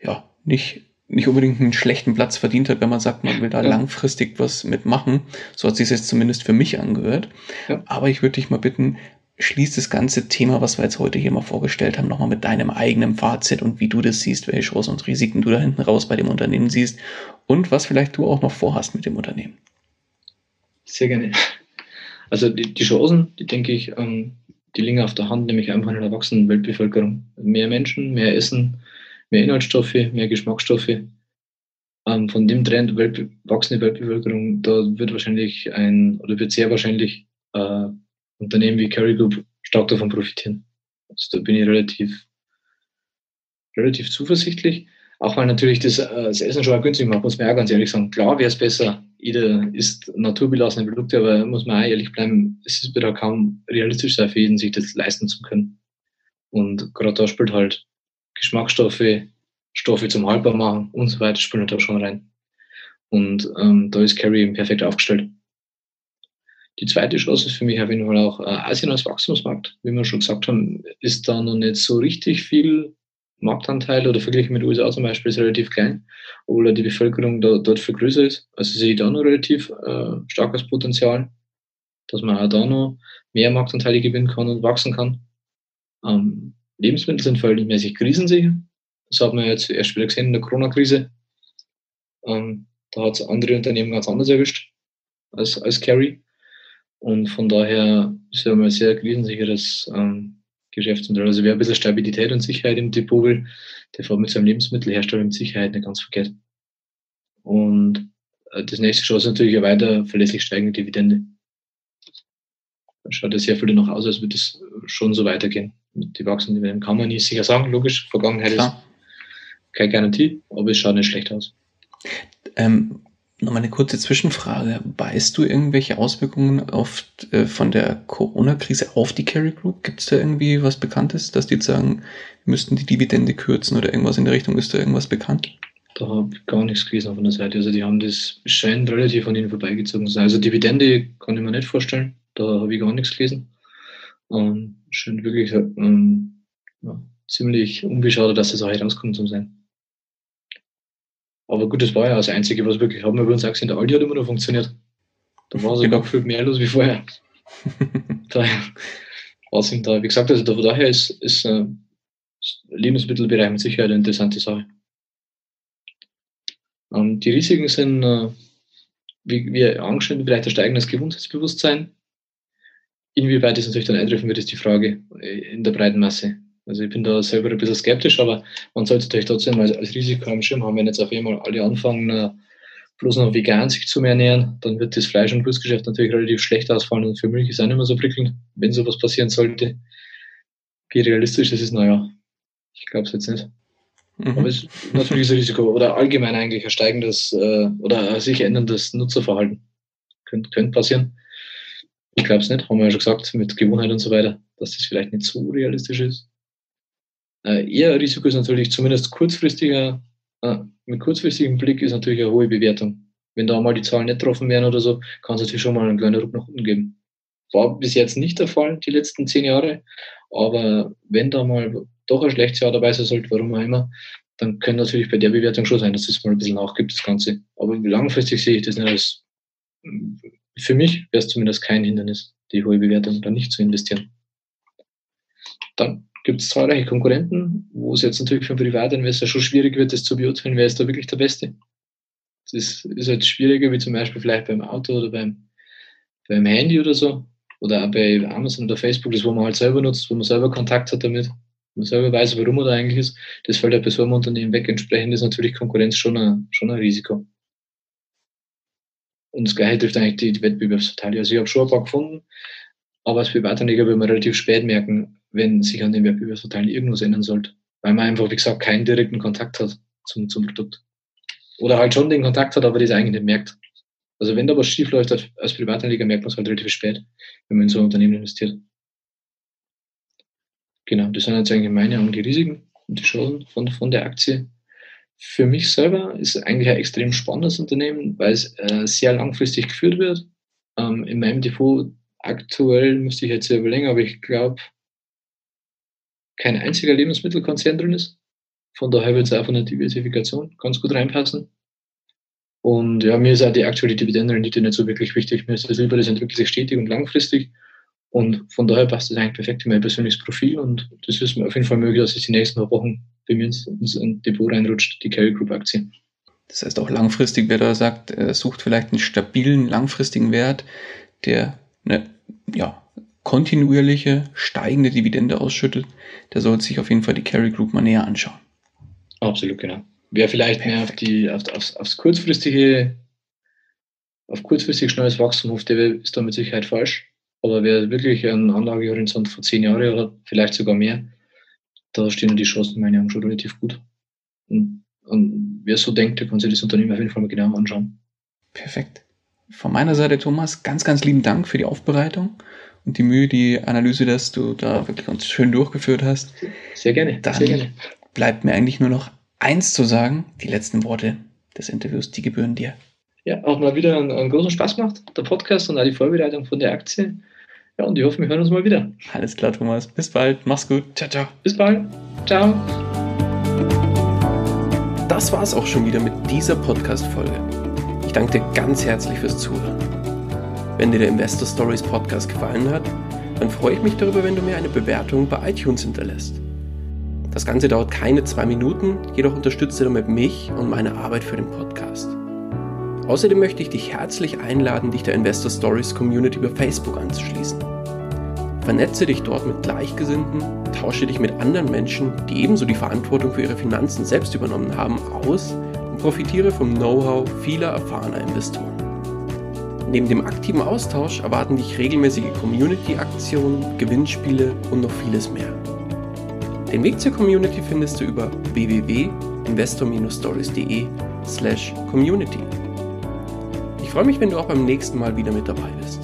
ja nicht nicht unbedingt einen schlechten Platz verdient hat, wenn man sagt, man will da ja. langfristig was mitmachen. So hat sich jetzt zumindest für mich angehört. Ja. Aber ich würde dich mal bitten, schließ das ganze Thema, was wir jetzt heute hier mal vorgestellt haben, nochmal mit deinem eigenen Fazit und wie du das siehst, welche Chancen und Risiken du da hinten raus bei dem Unternehmen siehst und was vielleicht du auch noch vorhast mit dem Unternehmen. Sehr gerne. Also die, die Chancen, die denke ich, ähm, die liegen auf der Hand, nämlich einfach in der wachsenden Weltbevölkerung. Mehr Menschen, mehr Essen, mehr Inhaltsstoffe, mehr Geschmacksstoffe. Ähm, von dem Trend Welt, wachsende Weltbevölkerung, da wird wahrscheinlich ein, oder wird sehr wahrscheinlich äh, Unternehmen wie Carry Group stark davon profitieren. Also da bin ich relativ, relativ zuversichtlich. Auch weil natürlich das, äh, das Essen schon günstig macht, muss man auch ganz ehrlich sagen. Klar wäre es besser, jeder isst naturbelassene Produkte, aber muss man auch ehrlich bleiben, es ist wieder kaum realistisch sein für jeden, sich das leisten zu können. Und gerade da spielt halt Geschmacksstoffe, Stoffe zum Haltbar machen und so weiter spielen da schon rein. Und ähm, da ist Carry eben perfekt aufgestellt. Die zweite Chance ist für mich auf jeden Fall auch äh, Asien als Wachstumsmarkt. Wie wir schon gesagt haben, ist da noch nicht so richtig viel Marktanteil oder verglichen mit USA zum Beispiel ist relativ klein, obwohl die Bevölkerung da, dort viel größer ist. Also sehe ich da noch relativ äh, starkes Potenzial, dass man auch da noch mehr Marktanteile gewinnen kann und wachsen kann. Ähm, Lebensmittel sind verhältnismäßig krisensicher. Das hat man jetzt erst wieder gesehen in der Corona-Krise. Ähm, da hat es andere Unternehmen ganz anders erwischt als, als Carry. Und von daher ist ja mal ein sehr krisensicheres ähm, Geschäftsmodell. Also wer ein bisschen Stabilität und Sicherheit im Depot will, der fährt mit seinem Lebensmittelhersteller mit Sicherheit nicht ganz verkehrt. Und äh, das nächste Chance ist natürlich eine weiter verlässlich steigende Dividende. schaut ja sehr viel danach aus, als würde es schon so weitergehen. Die wachsenden Dividenden kann man nicht sicher sagen, logisch. Vergangenheit Klar. ist keine Garantie, aber es schaut nicht schlecht aus. Ähm, Nochmal eine kurze Zwischenfrage. Weißt du irgendwelche Auswirkungen auf, äh, von der Corona-Krise auf die Carry Group? Gibt es da irgendwie was Bekanntes, dass die sagen, wir müssten die Dividende kürzen oder irgendwas in der Richtung? Ist da irgendwas bekannt? Da habe ich gar nichts gelesen von der Seite. Also die haben das scheint relativ an ihnen vorbeigezogen zu sein. Also Dividende kann ich mir nicht vorstellen. Da habe ich gar nichts gelesen. Ähm, scheint wirklich ähm, ja, ziemlich unbeschadet, dass das auch herauskommt zum sein. Aber gut, das war ja das Einzige, was wirklich haben wir bei uns auch gesehen. Der Aldi hat immer noch funktioniert. Da war sogar genau. viel mehr los wie vorher. [LAUGHS] daher was sind da. Wie gesagt, also da, daher ist, ist äh, Lebensmittelbereich mit Sicherheit eine interessante Sache. Ähm, die Risiken sind, äh, wie, wie angeschnitten, vielleicht ein steigendes Gesundheitsbewusstsein. Inwieweit das natürlich dann eintreffen wird, ist die Frage in der breiten Masse. Also ich bin da selber ein bisschen skeptisch, aber man sollte natürlich trotzdem als, als Risiko am Schirm haben, wenn jetzt auf einmal alle anfangen, äh, bloß noch vegan sich zu ernähren, dann wird das Fleisch- und Wurstgeschäft natürlich relativ schlecht ausfallen und für Milch ist auch nicht mehr so prickelnd, wenn sowas passieren sollte. Wie realistisch das ist, naja, ich glaube es jetzt nicht. Mhm. Aber es ist natürlich ein Risiko oder allgemein eigentlich ein steigendes äh, oder sich änderndes Nutzerverhalten. Könnte, könnte passieren. Ich glaube es nicht, haben wir ja schon gesagt, mit Gewohnheit und so weiter, dass das vielleicht nicht so realistisch ist. Äh, eher Risiko ist natürlich zumindest kurzfristiger, äh, mit kurzfristigem Blick ist natürlich eine hohe Bewertung. Wenn da mal die Zahlen nicht getroffen werden oder so, kann es natürlich schon mal einen kleinen Ruck nach unten geben. War bis jetzt nicht der Fall, die letzten zehn Jahre. Aber wenn da mal doch ein schlechtes Jahr dabei sein sollte, warum auch immer, dann kann natürlich bei der Bewertung schon sein, dass es mal ein bisschen nachgibt, das Ganze. Aber langfristig sehe ich das nicht als, für mich wäre es zumindest kein Hindernis, die hohe Bewertung da nicht zu investieren. Dann gibt es zahlreiche Konkurrenten, wo es jetzt natürlich für einen Privatinvestor schon schwierig wird, das zu beurteilen, wer ist da wirklich der Beste. Das ist halt schwieriger, wie zum Beispiel vielleicht beim Auto oder beim, beim Handy oder so. Oder auch bei Amazon oder Facebook, das wo man halt selber nutzt, wo man selber Kontakt hat damit, wo man selber weiß, warum man da eigentlich ist. Das fällt halt bei so einem Unternehmen weg. Entsprechend ist natürlich Konkurrenz schon ein, schon ein Risiko. Und das Gleiche trifft eigentlich die, die Wettbewerbsverteilung. Also ich habe schon ein paar gefunden, aber als Privatanleger will man relativ spät merken, wenn sich an den Wettbewerbsvorteilen irgendwas ändern sollte. Weil man einfach, wie gesagt, keinen direkten Kontakt hat zum, zum Produkt. Oder halt schon den Kontakt hat, aber das eigentlich nicht merkt. Also wenn da was schief läuft als Privatanleger, merkt man es halt relativ spät, wenn man in so ein Unternehmen investiert. Genau, das sind jetzt eigentlich meine und die Risiken und die Chancen von, von der Aktie. Für mich selber ist eigentlich ein extrem spannendes Unternehmen, weil es äh, sehr langfristig geführt wird. Ähm, in meinem Depot aktuell müsste ich jetzt überlegen, aber ich glaube, kein einziger Lebensmittelkonzern drin ist. Von daher wird es auch von der Diversifikation ganz gut reinpassen. Und ja, mir ist auch die aktuelle Dividendenrendite nicht so wirklich wichtig. Mir ist das lieber, das entwickelt sich stetig und langfristig. Und von daher passt das eigentlich perfekt in mein persönliches Profil. Und das ist mir auf jeden Fall möglich, dass es die nächsten paar Wochen bei mir ins, ins Depot reinrutscht, die Carry Group Aktie. Das heißt auch langfristig, wer da sagt, er sucht vielleicht einen stabilen, langfristigen Wert, der eine, ja, kontinuierliche steigende Dividende ausschüttet, der sollte sich auf jeden Fall die Carry Group mal näher anschauen. Absolut, genau. Wer vielleicht Perfekt. mehr auf die, auf, aufs, aufs kurzfristige, auf kurzfristig schnelles Wachstum hofft, der ist da mit Sicherheit falsch. Aber wer wirklich einen Anlagehorizont von zehn Jahren oder vielleicht sogar mehr, da stehen die Chancen meiner Meinung schon relativ gut. Und, und wer so denkt, der kann sich das Unternehmen auf jeden Fall mal genau anschauen. Perfekt. Von meiner Seite, Thomas, ganz, ganz lieben Dank für die Aufbereitung und die Mühe, die Analyse, dass du da wirklich uns schön durchgeführt hast. Sehr gerne. Dann sehr gerne. bleibt mir eigentlich nur noch eins zu sagen. Die letzten Worte des Interviews, die gebühren dir. Ja, auch mal wieder einen, einen großen Spaß gemacht, der Podcast und auch die Vorbereitung von der Aktie. Ja, und ich hoffe, wir hören uns mal wieder. Alles klar, Thomas. Bis bald. Mach's gut. Ciao, ciao. Bis bald. Ciao. Das war's auch schon wieder mit dieser Podcast-Folge. Ich danke dir ganz herzlich fürs Zuhören. Wenn dir der Investor Stories Podcast gefallen hat, dann freue ich mich darüber, wenn du mir eine Bewertung bei iTunes hinterlässt. Das Ganze dauert keine zwei Minuten, jedoch unterstützt du damit mich und meine Arbeit für den Podcast. Außerdem möchte ich dich herzlich einladen, dich der Investor Stories Community über Facebook anzuschließen. Vernetze dich dort mit Gleichgesinnten, tausche dich mit anderen Menschen, die ebenso die Verantwortung für ihre Finanzen selbst übernommen haben, aus und profitiere vom Know-how vieler erfahrener Investoren. Neben dem aktiven Austausch erwarten dich regelmäßige Community-Aktionen, Gewinnspiele und noch vieles mehr. Den Weg zur Community findest du über www.investor-stories.de slash community. Freue mich, wenn du auch beim nächsten Mal wieder mit dabei bist.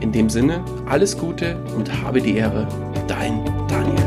In dem Sinne, alles Gute und habe die Ehre, dein Daniel.